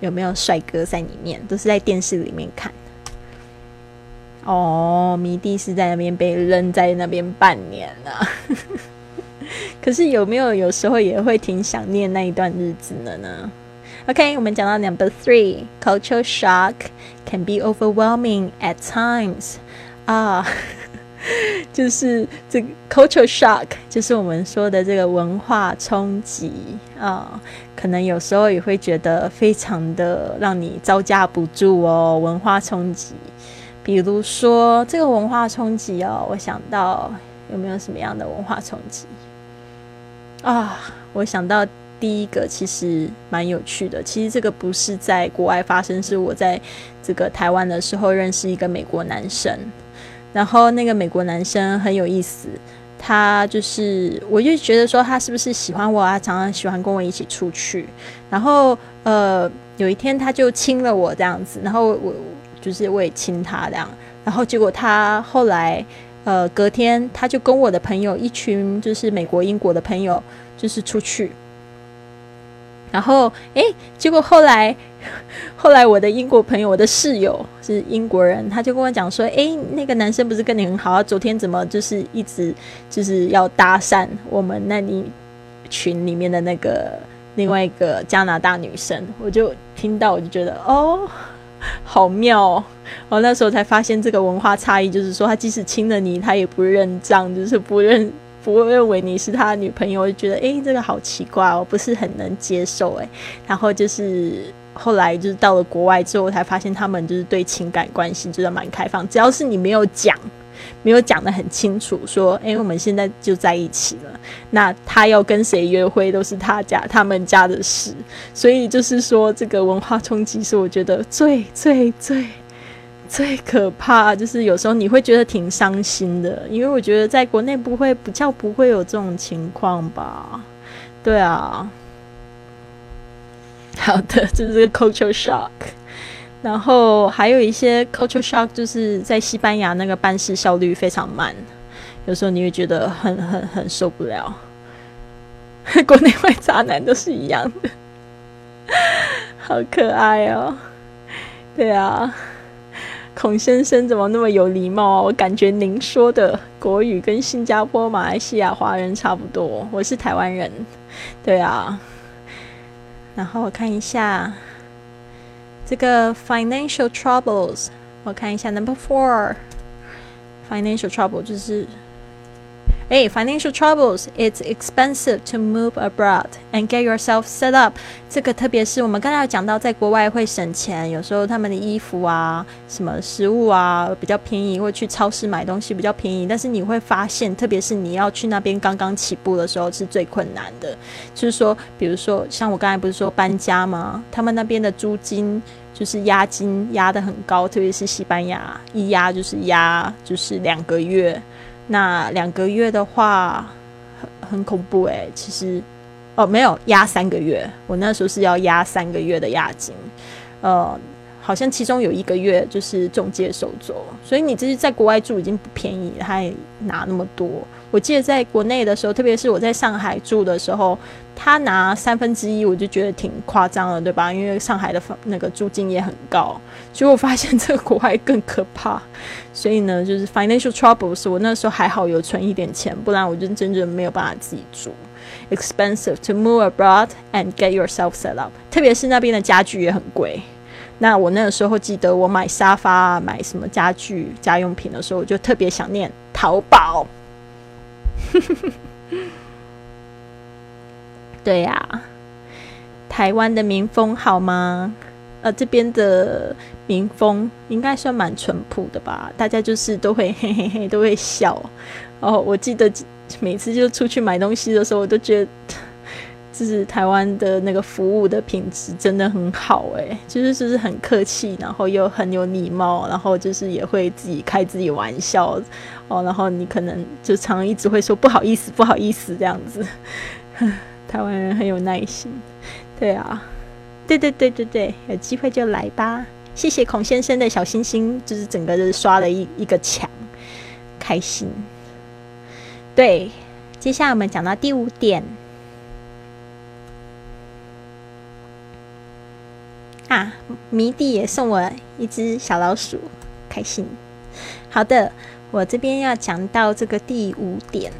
有没有帅哥在里面，都是在电视里面看。哦，迷弟是在那边被扔在那边半年了，可是有没有有时候也会挺想念那一段日子的呢？OK，我们讲到 Number Three，cultural shock can be overwhelming at times。啊，就是这个 cultural shock，就是我们说的这个文化冲击啊，可能有时候也会觉得非常的让你招架不住哦，文化冲击。比如说这个文化冲击哦，我想到有没有什么样的文化冲击啊？我想到第一个其实蛮有趣的，其实这个不是在国外发生，是我在这个台湾的时候认识一个美国男生，然后那个美国男生很有意思，他就是我就觉得说他是不是喜欢我啊？常常喜欢跟我一起出去，然后呃有一天他就亲了我这样子，然后我。就是我也亲他这样，然后结果他后来，呃，隔天他就跟我的朋友一群就是美国、英国的朋友就是出去，然后哎，结果后来 后来我的英国朋友，我的室友是英国人，他就跟我讲说，哎，那个男生不是跟你很好，昨天怎么就是一直就是要搭讪我们那里群里面的那个另外一个加拿大女生，我就听到我就觉得哦。好妙哦！我那时候才发现这个文化差异，就是说他即使亲了你，他也不认账，就是不认不会认为你是他的女朋友。我就觉得，哎，这个好奇怪哦，不是很能接受哎。然后就是后来就是到了国外之后，才发现他们就是对情感关系就是蛮开放，只要是你没有讲，没有讲的很清楚，说，哎，我们现在就在一起了。那他要跟谁约会都是他家他们家的事，所以就是说，这个文化冲击是我觉得最最最最可怕，就是有时候你会觉得挺伤心的，因为我觉得在国内不会不叫不会有这种情况吧？对啊，好的，这是 culture shock。然后还有一些 culture shock，就是在西班牙那个办事效率非常慢，有时候你会觉得很很很受不了。国内外渣男都是一样的，好可爱哦！对啊，孔先生怎么那么有礼貌啊？我感觉您说的国语跟新加坡、马来西亚华人差不多。我是台湾人，对啊。然后我看一下。这个 financial troubles，我看一下 number four，financial trouble 就是。哎，financial troubles, it's expensive to move abroad and get yourself set up。这个特别是我们刚才有讲到，在国外会省钱，有时候他们的衣服啊、什么食物啊比较便宜，或去超市买东西比较便宜。但是你会发现，特别是你要去那边刚刚起步的时候，是最困难的。就是说，比如说像我刚才不是说搬家吗？他们那边的租金就是押金压得很高，特别是西班牙，一压就是压就是两个月。那两个月的话，很很恐怖诶。其实，哦，没有压三个月，我那时候是要压三个月的押金，呃。好像其中有一个月就是中介收走，所以你这是在国外住已经不便宜，他还拿那么多。我记得在国内的时候，特别是我在上海住的时候，他拿三分之一，我就觉得挺夸张了，对吧？因为上海的房那个租金也很高。结果发现这个国外更可怕，所以呢，就是 financial troubles。我那时候还好有存一点钱，不然我就真正没有办法自己住。Expensive to move abroad and get yourself set up，特别是那边的家具也很贵。那我那个时候记得，我买沙发、买什么家具、家用品的时候，我就特别想念淘宝。对呀，台湾的民风好吗？呃，这边的民风应该算蛮淳朴的吧？大家就是都会嘿嘿嘿，都会笑。哦，我记得每次就出去买东西的时候，我都觉得。就是台湾的那个服务的品质真的很好诶，就是就是很客气，然后又很有礼貌，然后就是也会自己开自己玩笑哦，然后你可能就常一直会说不好意思不好意思这样子，台湾人很有耐心，对啊，对对对对对，有机会就来吧，谢谢孔先生的小心心，就是整个就是刷了一一个墙，开心。对，接下来我们讲到第五点。啊，迷弟也送我一只小老鼠，开心。好的，我这边要讲到这个第五点。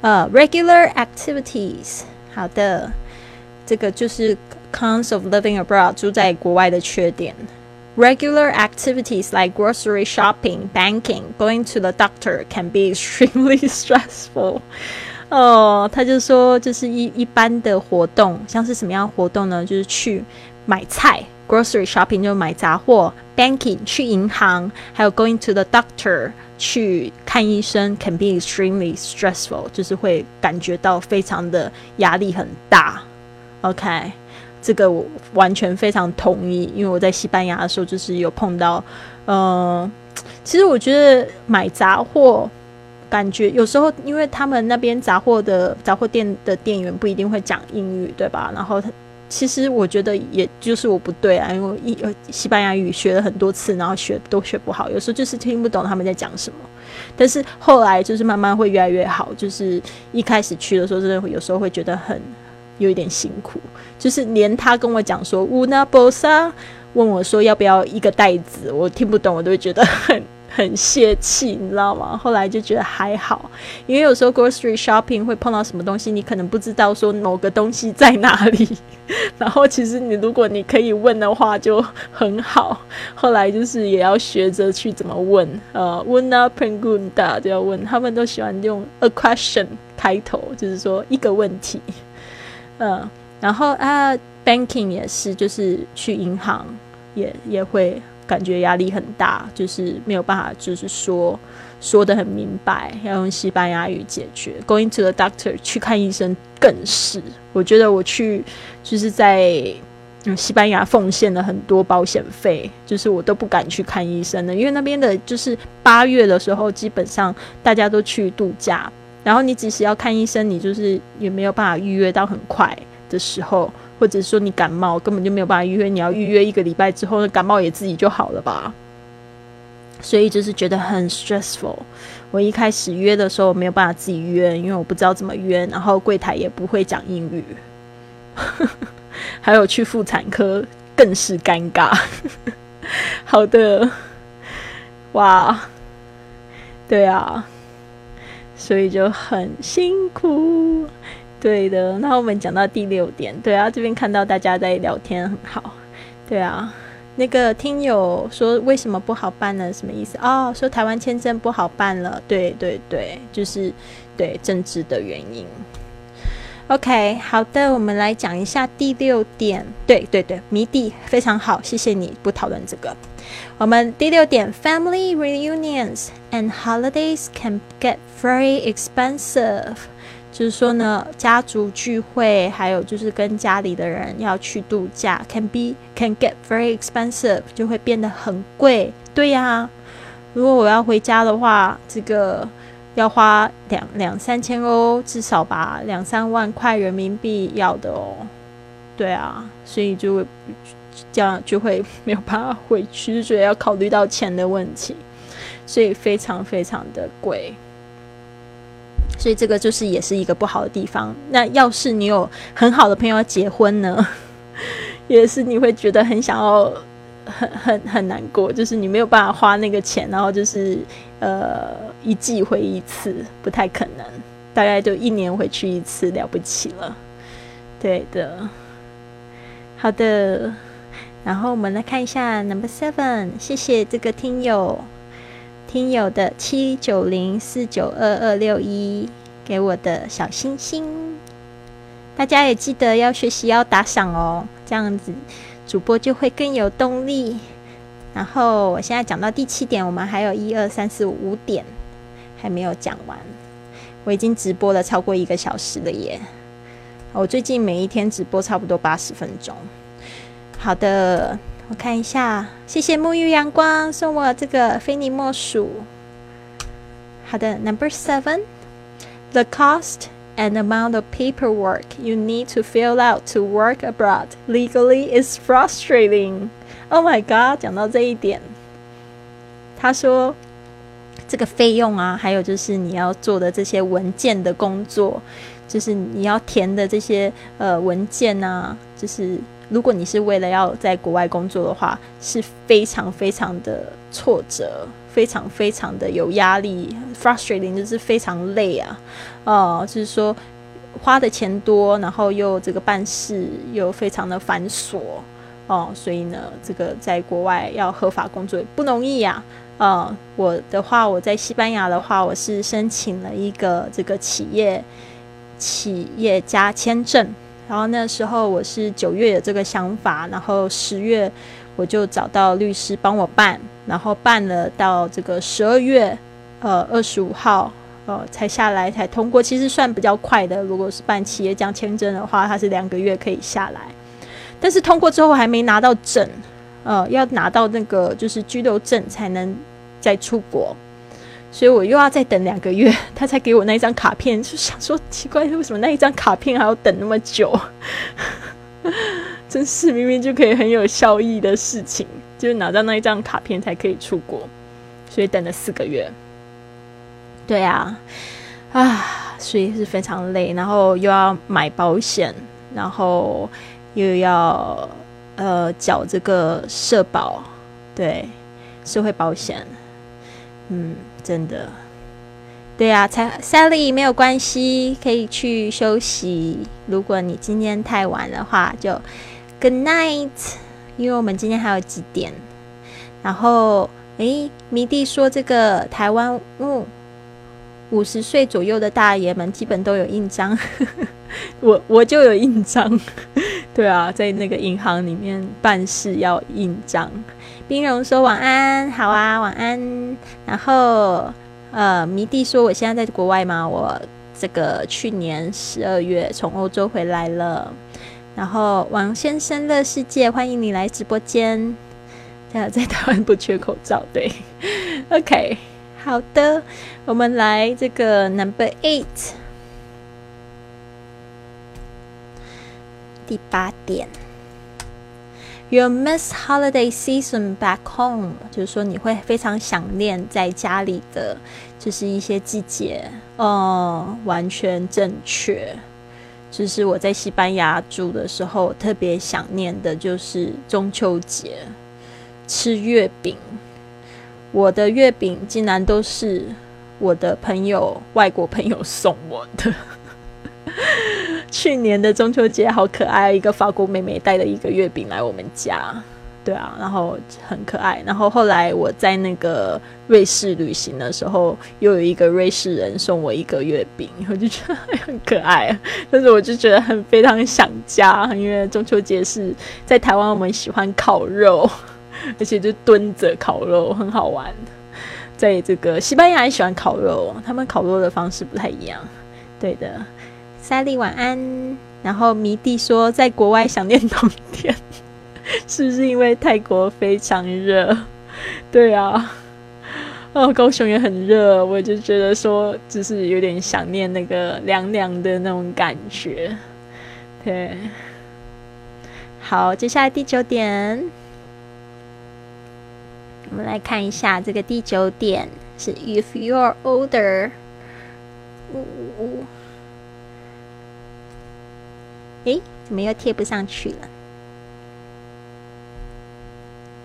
呃，regular activities。好的，这个就是 cons of living abroad 住在国外的缺点。Regular activities like grocery shopping, banking, going to the doctor can be extremely stressful. 哦，他就说，就是一一般的活动，像是什么样活动呢？就是去买菜，grocery shopping 就买杂货，banking 去银行，还有 going to the doctor 去看医生，can be extremely stressful，就是会感觉到非常的压力很大。OK，这个我完全非常同意，因为我在西班牙的时候就是有碰到，嗯，其实我觉得买杂货。感觉有时候，因为他们那边杂货的杂货店的店员不一定会讲英语，对吧？然后他其实我觉得也就是我不对啊，因为一呃西班牙语学了很多次，然后学都学不好，有时候就是听不懂他们在讲什么。但是后来就是慢慢会越来越好，就是一开始去的时候，真的有时候会觉得很有一点辛苦，就是连他跟我讲说 “una bolsa”，问我说要不要一个袋子，我听不懂，我都会觉得很。很泄气，你知道吗？后来就觉得还好，因为有时候 grocery shopping 会碰到什么东西，你可能不知道说某个东西在哪里。然后其实你如果你可以问的话就很好。后来就是也要学着去怎么问，呃，una pregunta 就要问，他们都喜欢用 a question 开头，就是说一个问题。嗯，然后啊，banking 也是，就是去银行也也会。感觉压力很大，就是没有办法，就是说说的很明白，要用西班牙语解决。Going to the doctor 去看医生更是，我觉得我去就是在西班牙奉献了很多保险费，就是我都不敢去看医生的，因为那边的就是八月的时候，基本上大家都去度假，然后你即使要看医生，你就是也没有办法预约到很快的时候。或者说你感冒根本就没有办法预约，你要预约一个礼拜之后，感冒也自己就好了吧？所以就是觉得很 stressful。我一开始约的时候没有办法自己约，因为我不知道怎么约，然后柜台也不会讲英语。还有去妇产科更是尴尬。好的，哇，对啊，所以就很辛苦。对的，那我们讲到第六点，对啊，这边看到大家在聊天很好，对啊，那个听友说为什么不好办呢？什么意思？哦，说台湾签证不好办了，对对对，就是对政治的原因。OK，好的，我们来讲一下第六点，对对对，谜底非常好，谢谢你不讨论这个。我们第六点，Family reunions and holidays can get very expensive。就是说呢，家族聚会，还有就是跟家里的人要去度假，can be can get very expensive，就会变得很贵。对呀，如果我要回家的话，这个要花两两三千欧，至少吧，两三万块人民币要的哦。对啊，所以就会这样就会没有办法回去，所以要考虑到钱的问题，所以非常非常的贵。所以这个就是也是一个不好的地方。那要是你有很好的朋友要结婚呢，也是你会觉得很想要，很很很难过，就是你没有办法花那个钱，然后就是呃一季回一次，不太可能，大概就一年回去一次了不起了。对的，好的。然后我们来看一下 Number Seven，谢谢这个听友。听友的七九零四九二二六一给我的小星星，大家也记得要学习要打赏哦，这样子主播就会更有动力。然后我现在讲到第七点，我们还有一二三四五点还没有讲完，我已经直播了超过一个小时了耶！我最近每一天直播差不多八十分钟。好的。我看一下，谢谢沐浴阳光送我这个非你莫属。好的，Number seven，the cost and amount of paperwork you need to fill out to work abroad legally is frustrating. Oh my god！讲到这一点，他说这个费用啊，还有就是你要做的这些文件的工作，就是你要填的这些呃文件啊，就是。如果你是为了要在国外工作的话，是非常非常的挫折，非常非常的有压力，frustrating 就是非常累啊，哦，就是说花的钱多，然后又这个办事又非常的繁琐哦，所以呢，这个在国外要合法工作不容易呀，呃，我的话，我在西班牙的话，我是申请了一个这个企业企业家签证。然后那时候我是九月有这个想法，然后十月我就找到律师帮我办，然后办了到这个十二月，呃二十五号，呃才下来才通过，其实算比较快的。如果是办企业这样签证的话，它是两个月可以下来，但是通过之后还没拿到证，呃要拿到那个就是居留证才能再出国。所以我又要再等两个月，他才给我那一张卡片。就想说奇怪，为什么那一张卡片还要等那么久？真是明明就可以很有效益的事情，就是拿到那一张卡片才可以出国，所以等了四个月。对啊，啊，所以是非常累，然后又要买保险，然后又要呃缴这个社保，对，社会保险，嗯。真的，对啊，才 Sally 没有关系，可以去休息。如果你今天太晚的话，就 Good night。因为我们今天还有几点。然后，诶，迷弟说这个台湾，嗯，五十岁左右的大爷们基本都有印章，我我就有印章。对啊，在那个银行里面办事要印章。冰荣说晚安，好啊，晚安。然后呃，迷弟说我现在在国外吗？我这个去年十二月从欧洲回来了。然后王先生乐世界，欢迎你来直播间。在在台湾不缺口罩，对。OK，好的，我们来这个 Number Eight，第八点。You miss holiday season back home，就是说你会非常想念在家里的，就是一些季节。哦，完全正确。就是我在西班牙住的时候，特别想念的就是中秋节吃月饼。我的月饼竟然都是我的朋友、外国朋友送我的。去年的中秋节好可爱，一个法国妹妹带了一个月饼来我们家，对啊，然后很可爱。然后后来我在那个瑞士旅行的时候，又有一个瑞士人送我一个月饼，我就觉得很可爱。但是我就觉得很非常想家，因为中秋节是在台湾，我们喜欢烤肉，而且就蹲着烤肉，很好玩。在这个西班牙也喜欢烤肉，他们烤肉的方式不太一样，对的。莎莉晚安。然后迷弟说，在国外想念冬天，是不是因为泰国非常热？对啊，哦，高雄也很热，我就觉得说，只是有点想念那个凉凉的那种感觉。对，好，接下来第九点，我们来看一下这个第九点是 If you're older，呜。诶，怎么又贴不上去了？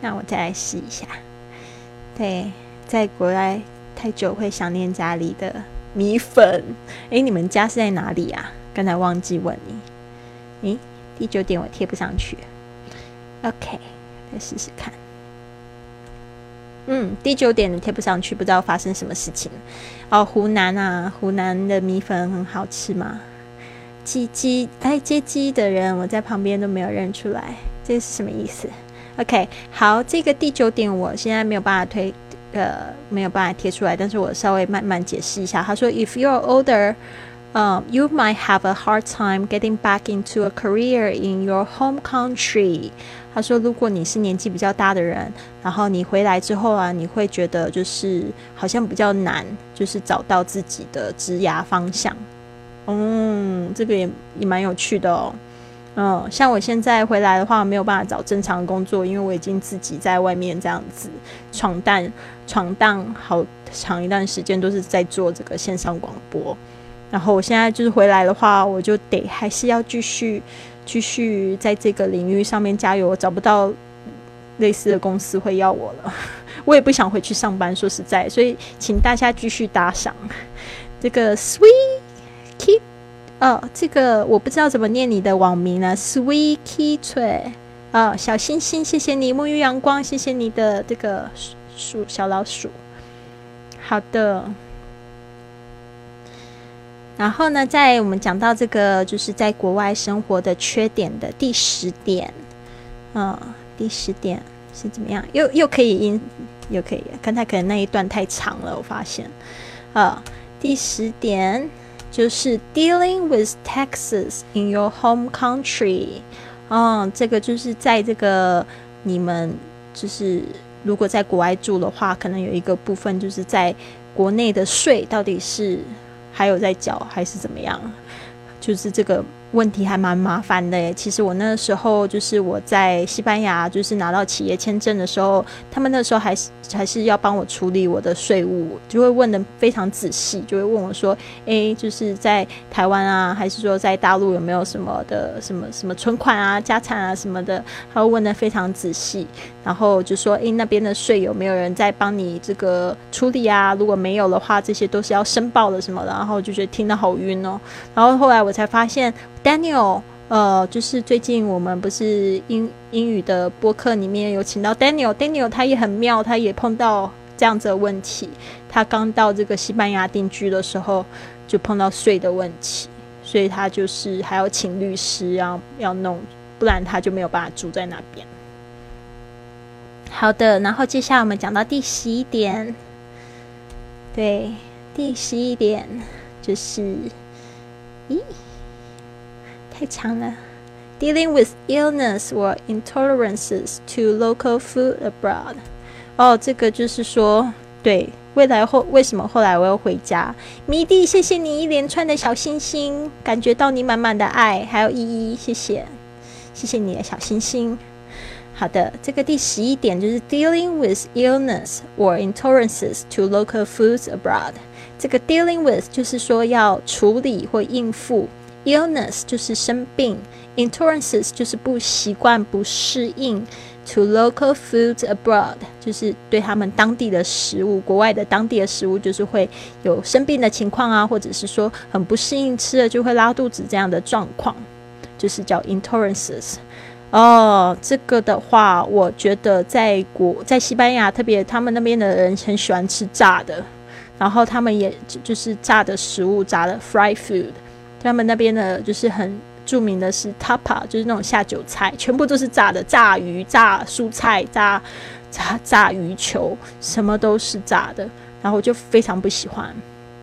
那我再来试一下。对，在国外太久会想念家里的米粉。诶，你们家是在哪里啊？刚才忘记问你。诶，第九点我贴不上去。OK，再试试看。嗯，第九点贴不上去，不知道发生什么事情。哦，湖南啊，湖南的米粉很好吃吗？鸡鸡哎，接机的人我在旁边都没有认出来，这是什么意思？OK，好，这个第九点我现在没有办法推，呃，没有办法贴出来，但是我稍微慢慢解释一下。他说，If you're older，嗯，you might have a hard time getting back into a career in your home country。他说，如果你是年纪比较大的人，然后你回来之后啊，你会觉得就是好像比较难，就是找到自己的职涯方向。嗯，这个也也蛮有趣的哦。嗯，像我现在回来的话，没有办法找正常工作，因为我已经自己在外面这样子闯荡闯荡好长一段时间，都是在做这个线上广播。然后我现在就是回来的话，我就得还是要继续继续在这个领域上面加油。我找不到类似的公司会要我了，我也不想回去上班。说实在，所以请大家继续打赏这个 sweet。哦，这个我不知道怎么念你的网名呢，Sweet Kitty，哦，小星星，谢谢你，沐浴阳光，谢谢你的这个鼠小老鼠。好的，然后呢，在我们讲到这个就是在国外生活的缺点的第十点，嗯，第十点是怎么样？又又可以音，又可以，刚才可能那一段太长了，我发现，啊，第十点。就是 dealing with taxes in your home country，嗯，这个就是在这个你们就是如果在国外住的话，可能有一个部分就是在国内的税到底是还有在缴还是怎么样，就是这个。问题还蛮麻烦的耶。其实我那时候就是我在西班牙，就是拿到企业签证的时候，他们那时候还是还是要帮我处理我的税务，就会问的非常仔细，就会问我说：“诶，就是在台湾啊，还是说在大陆有没有什么的什么什么存款啊、家产啊什么的？”他会问的非常仔细，然后就说：“诶，那边的税有没有人在帮你这个处理啊？如果没有的话，这些都是要申报的什么的。”然后就觉得听得好晕哦。然后后来我才发现。Daniel，呃，就是最近我们不是英英语的播客里面有请到 Daniel，Daniel 他也很妙，他也碰到这样子的问题。他刚到这个西班牙定居的时候，就碰到税的问题，所以他就是还要请律师，要要弄不然他就没有办法住在那边。好的，然后接下来我们讲到第十一点，对，第十一点就是，咦，太长了。Dealing with illness or intolerances to local food abroad。哦，这个就是说，对未来后为什么后来我要回家？迷弟，谢谢你一连串的小星星，感觉到你满满的爱，还有依依，谢谢，谢谢你的小星星。好的，这个第十一点就是 dealing with illness or intolerances to local foods abroad。这个 dealing with 就是说要处理或应付，illness 就是生病，intolerances 就是不习惯、不适应，to local foods abroad 就是对他们当地的食物、国外的当地的食物，就是会有生病的情况啊，或者是说很不适应吃了就会拉肚子这样的状况，就是叫 intolerances。哦，这个的话，我觉得在国在西班牙，特别他们那边的人很喜欢吃炸的，然后他们也就是炸的食物，炸的 fry food。他们那边的就是很著名的是 tapa，就是那种下酒菜，全部都是炸的，炸鱼、炸蔬菜、炸炸炸鱼球，什么都是炸的。然后我就非常不喜欢，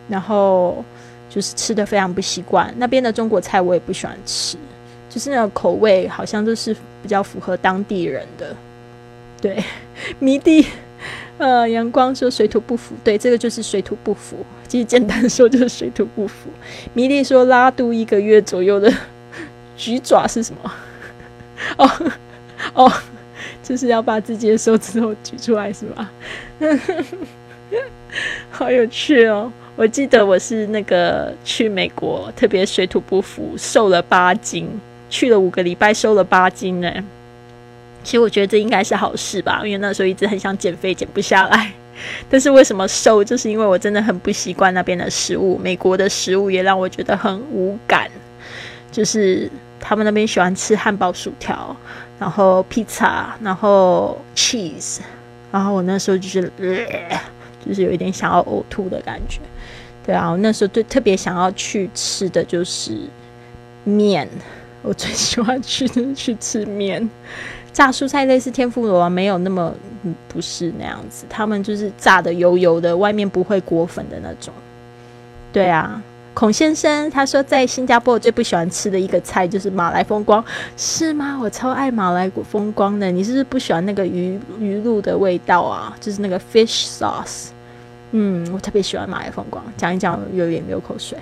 然后就是吃的非常不习惯。那边的中国菜我也不喜欢吃。就是那个口味，好像都是比较符合当地人的。对，迷弟，呃，阳光说水土不服，对，这个就是水土不服。其实简单说就是水土不服。迷弟说拉肚一个月左右的橘爪是什么？哦哦，就是要把自己的手指头举出来是吧？好有趣哦！我记得我是那个去美国，特别水土不服，瘦了八斤。去了五个礼拜，瘦了八斤呢。其实我觉得这应该是好事吧，因为那时候一直很想减肥，减不下来。但是为什么瘦？就是因为我真的很不习惯那边的食物。美国的食物也让我觉得很无感，就是他们那边喜欢吃汉堡、薯条，然后披萨，然后 cheese，然后我那时候就是，就是有一点想要呕吐的感觉。对啊，我那时候最特别想要去吃的就是面。我最喜欢去的去吃面，炸蔬菜类似天妇罗没有那么不是那样子，他们就是炸的油油的，外面不会裹粉的那种。对啊，孔先生他说在新加坡最不喜欢吃的一个菜就是马来风光，是吗？我超爱马来风光的，你是不是不喜欢那个鱼鱼露的味道啊？就是那个 fish sauce。嗯，我特别喜欢马来风光，讲一讲有点流口水。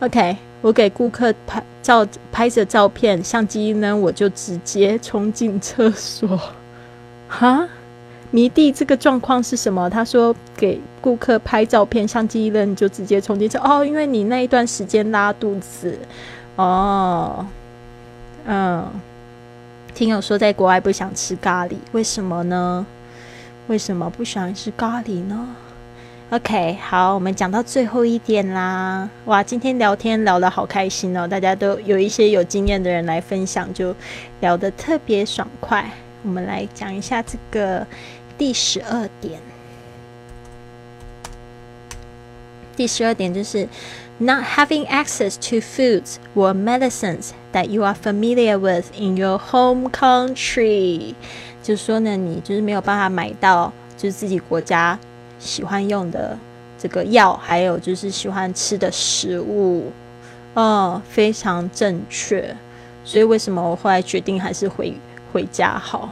OK，我给顾客拍照拍着照片，相机呢我就直接冲进厕所。哈，迷弟这个状况是什么？他说给顾客拍照片，相机呢就直接冲进厕哦，因为你那一段时间拉肚子。哦，嗯，听友说在国外不想吃咖喱，为什么呢？为什么不喜欢吃咖喱呢？OK，好，我们讲到最后一点啦。哇，今天聊天聊得好开心哦，大家都有一些有经验的人来分享，就聊得特别爽快。我们来讲一下这个第十二点。第十二点就是 not having access to foods or medicines that you are familiar with in your home country。就是说呢，你就是没有办法买到，就是自己国家。喜欢用的这个药，还有就是喜欢吃的食物，嗯，非常正确。所以为什么我后来决定还是回回家好？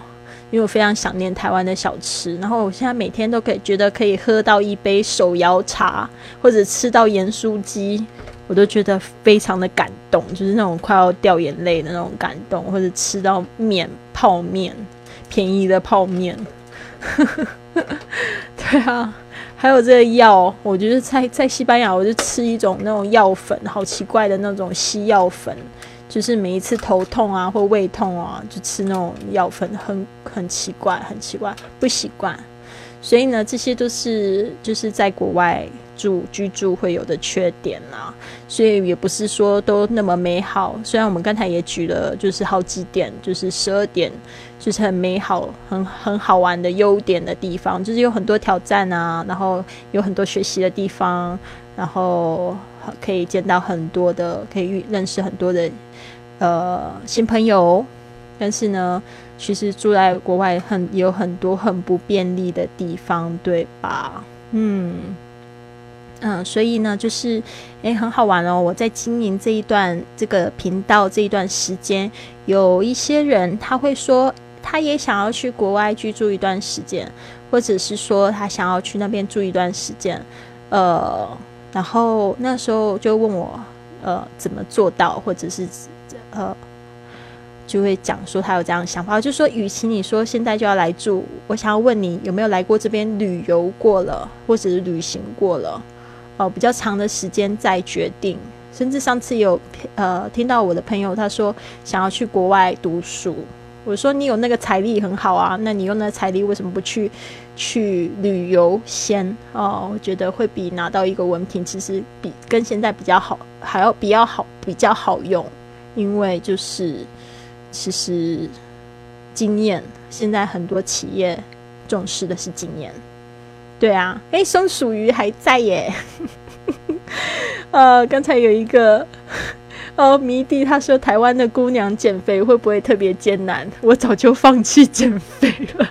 因为我非常想念台湾的小吃。然后我现在每天都可以觉得可以喝到一杯手摇茶，或者吃到盐酥鸡，我都觉得非常的感动，就是那种快要掉眼泪的那种感动。或者吃到面泡面，便宜的泡面。对啊，还有这个药，我觉得在在西班牙，我就吃一种那种药粉，好奇怪的那种西药粉，就是每一次头痛啊或胃痛啊，就吃那种药粉，很很奇怪，很奇怪，不习惯。所以呢，这些都是就是在国外住居住会有的缺点啦。所以也不是说都那么美好。虽然我们刚才也举了就是好几点，就是十二点，就是很美好、很很好玩的优点的地方，就是有很多挑战啊，然后有很多学习的地方，然后可以见到很多的，可以认识很多的呃新朋友。但是呢，其实住在国外很有很多很不便利的地方，对吧？嗯嗯，所以呢，就是诶，很好玩哦。我在经营这一段这个频道这一段时间，有一些人他会说，他也想要去国外居住一段时间，或者是说他想要去那边住一段时间，呃，然后那时候就问我，呃，怎么做到，或者是呃。就会讲说他有这样的想法，就说与其你说现在就要来住，我想要问你有没有来过这边旅游过了，或者是旅行过了，哦，比较长的时间再决定。甚至上次有呃听到我的朋友他说想要去国外读书，我说你有那个财力很好啊，那你用那财力为什么不去去旅游先？哦，我觉得会比拿到一个文凭其实比跟现在比较好，还要比较好比较好用，因为就是。其实，经验现在很多企业重视的是经验。对啊，哎，松鼠鱼还在耶。呃，刚才有一个哦迷弟他说，台湾的姑娘减肥会不会特别艰难？我早就放弃减肥了，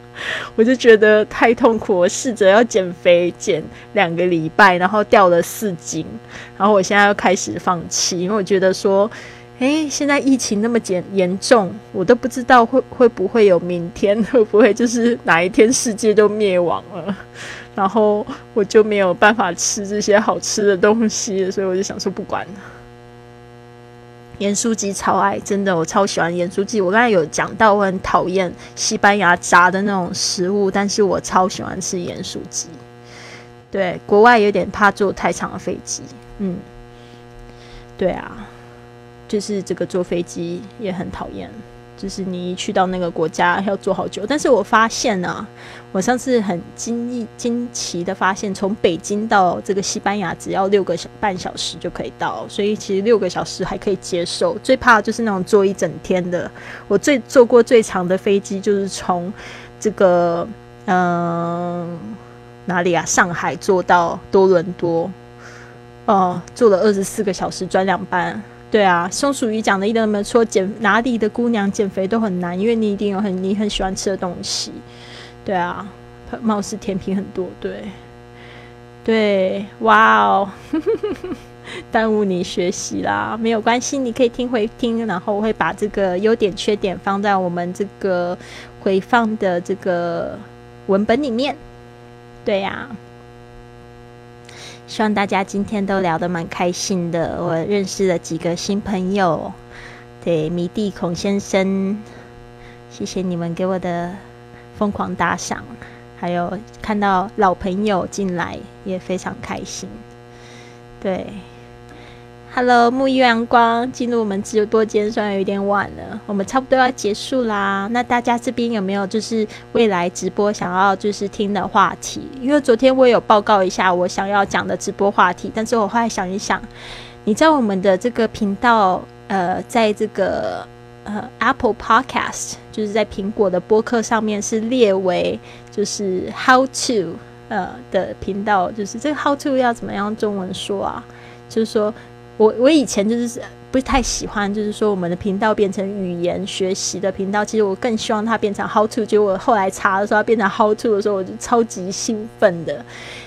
我就觉得太痛苦。我试着要减肥，减两个礼拜，然后掉了四斤，然后我现在要开始放弃，因为我觉得说。哎，现在疫情那么严严重，我都不知道会会不会有明天，会不会就是哪一天世界就灭亡了，然后我就没有办法吃这些好吃的东西，所以我就想说不管了。盐酥鸡超爱，真的我超喜欢盐酥鸡。我刚才有讲到，我很讨厌西班牙炸的那种食物，但是我超喜欢吃盐酥鸡。对，国外有点怕坐太长的飞机，嗯，对啊。就是这个坐飞机也很讨厌，就是你一去到那个国家要坐好久。但是我发现呢，我上次很惊异惊奇的发现，从北京到这个西班牙只要六个小半小时就可以到，所以其实六个小时还可以接受。最怕就是那种坐一整天的。我最坐过最长的飞机就是从这个嗯哪里啊上海坐到多伦多，哦，坐了二十四个小时转两班。对啊，松鼠鱼讲的一点都没错。减哪里的姑娘减肥都很难，因为你一定有很你很喜欢吃的东西。对啊，貌似甜品很多。对，对，哇哦，耽误你学习啦，没有关系，你可以听回听，然后我会把这个优点缺点放在我们这个回放的这个文本里面。对呀。希望大家今天都聊得蛮开心的。我认识了几个新朋友，对迷弟孔先生，谢谢你们给我的疯狂打赏，还有看到老朋友进来也非常开心，对。Hello，沐浴阳光进入我们直播间，虽然有点晚了，我们差不多要结束啦。那大家这边有没有就是未来直播想要就是听的话题？因为昨天我有报告一下我想要讲的直播话题，但是我后来想一想，你在我们的这个频道，呃，在这个呃 Apple Podcast，就是在苹果的播客上面是列为就是 How to 呃的频道，就是这个 How to 要怎么样中文说啊？就是说。我我以前就是不太喜欢，就是说我们的频道变成语言学习的频道。其实我更希望它变成 how to。结果后来查的时候，它变成 how to 的时候，我就超级兴奋的。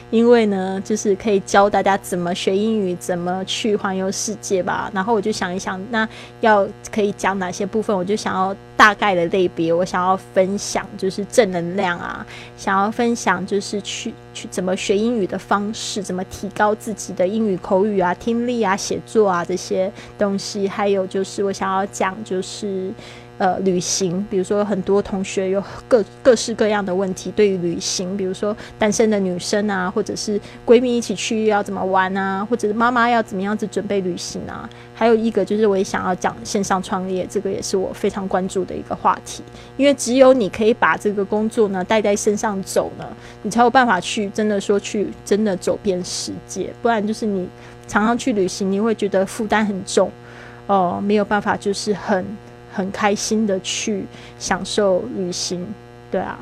因为呢，就是可以教大家怎么学英语，怎么去环游世界吧。然后我就想一想，那要可以讲哪些部分？我就想要大概的类别，我想要分享就是正能量啊，想要分享就是去去怎么学英语的方式，怎么提高自己的英语口语啊、听力啊、写作啊这些东西。还有就是我想要讲就是。呃，旅行，比如说很多同学有各各式各样的问题，对于旅行，比如说单身的女生啊，或者是闺蜜一起去要怎么玩啊，或者是妈妈要怎么样子准备旅行啊，还有一个就是我也想要讲线上创业，这个也是我非常关注的一个话题，因为只有你可以把这个工作呢带在身上走呢，你才有办法去真的说去真的走遍世界，不然就是你常常去旅行，你会觉得负担很重，哦，没有办法就是很。很开心的去享受旅行，对啊，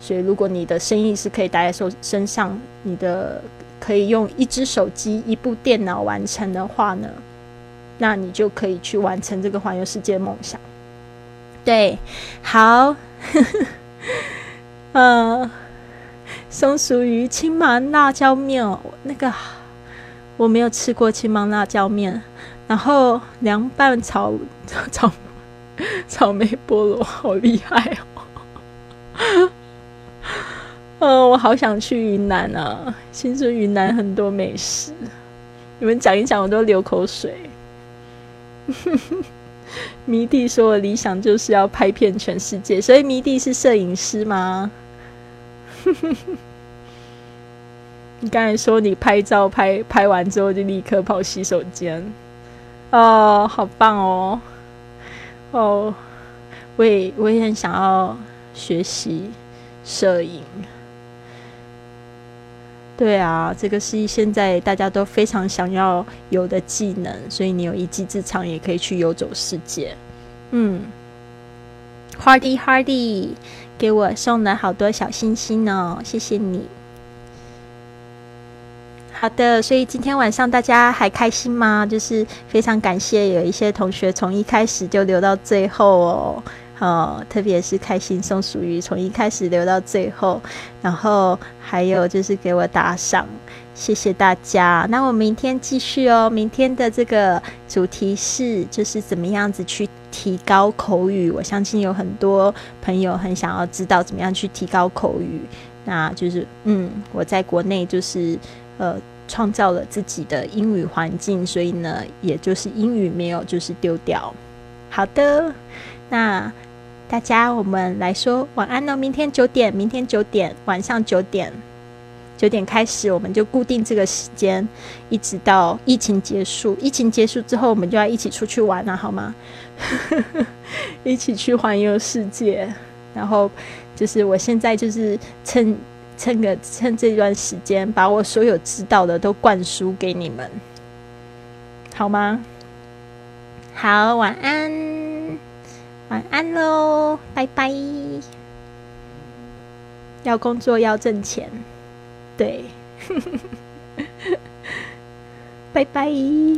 所以如果你的生意是可以带在手身上，你的可以用一只手机、一部电脑完成的话呢，那你就可以去完成这个环游世界梦想。对，好，嗯，松鼠鱼青芒辣椒面，那个我没有吃过青芒辣椒面，然后凉拌草草草莓菠萝，好厉害哦！嗯，我好想去云南啊！听说云南很多美食，你们讲一讲，我都流口水。迷弟说：“我理想就是要拍遍全世界。”所以迷弟是摄影师吗？你刚才说你拍照拍拍完之后就立刻跑洗手间，哦，好棒哦！哦，我也我也很想要学习摄影。对啊，这个是现在大家都非常想要有的技能，所以你有一技之长，也可以去游走世界。嗯，Hardy Hardy 给我送了好多小星星哦，谢谢你。好的，所以今天晚上大家还开心吗？就是非常感谢有一些同学从一开始就留到最后哦。哦，特别是开心松鼠鱼从一开始留到最后，然后还有就是给我打赏，谢谢大家。那我明天继续哦，明天的这个主题是就是怎么样子去提高口语。我相信有很多朋友很想要知道怎么样去提高口语。那就是嗯，我在国内就是呃创造了自己的英语环境，所以呢，也就是英语没有就是丢掉。好的，那。大家，我们来说晚安哦！明天九点，明天九点，晚上九点，九点开始，我们就固定这个时间，一直到疫情结束。疫情结束之后，我们就要一起出去玩了，好吗？一起去环游世界。然后就是我现在就是趁趁个趁这段时间，把我所有知道的都灌输给你们，好吗？好，晚安。晚安喽，拜拜。要工作要挣钱，对，拜拜，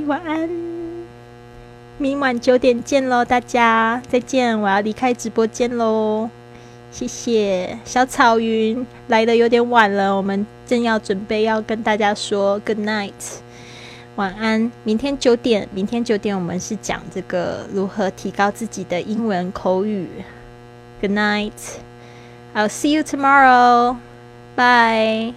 晚安。明晚九点见喽，大家再见。我要离开直播间喽，谢谢小草云来的有点晚了，我们正要准备要跟大家说 good night。晚安，明天九点，明天九点我们是讲这个如何提高自己的英文口语。Good night, I'll see you tomorrow. Bye.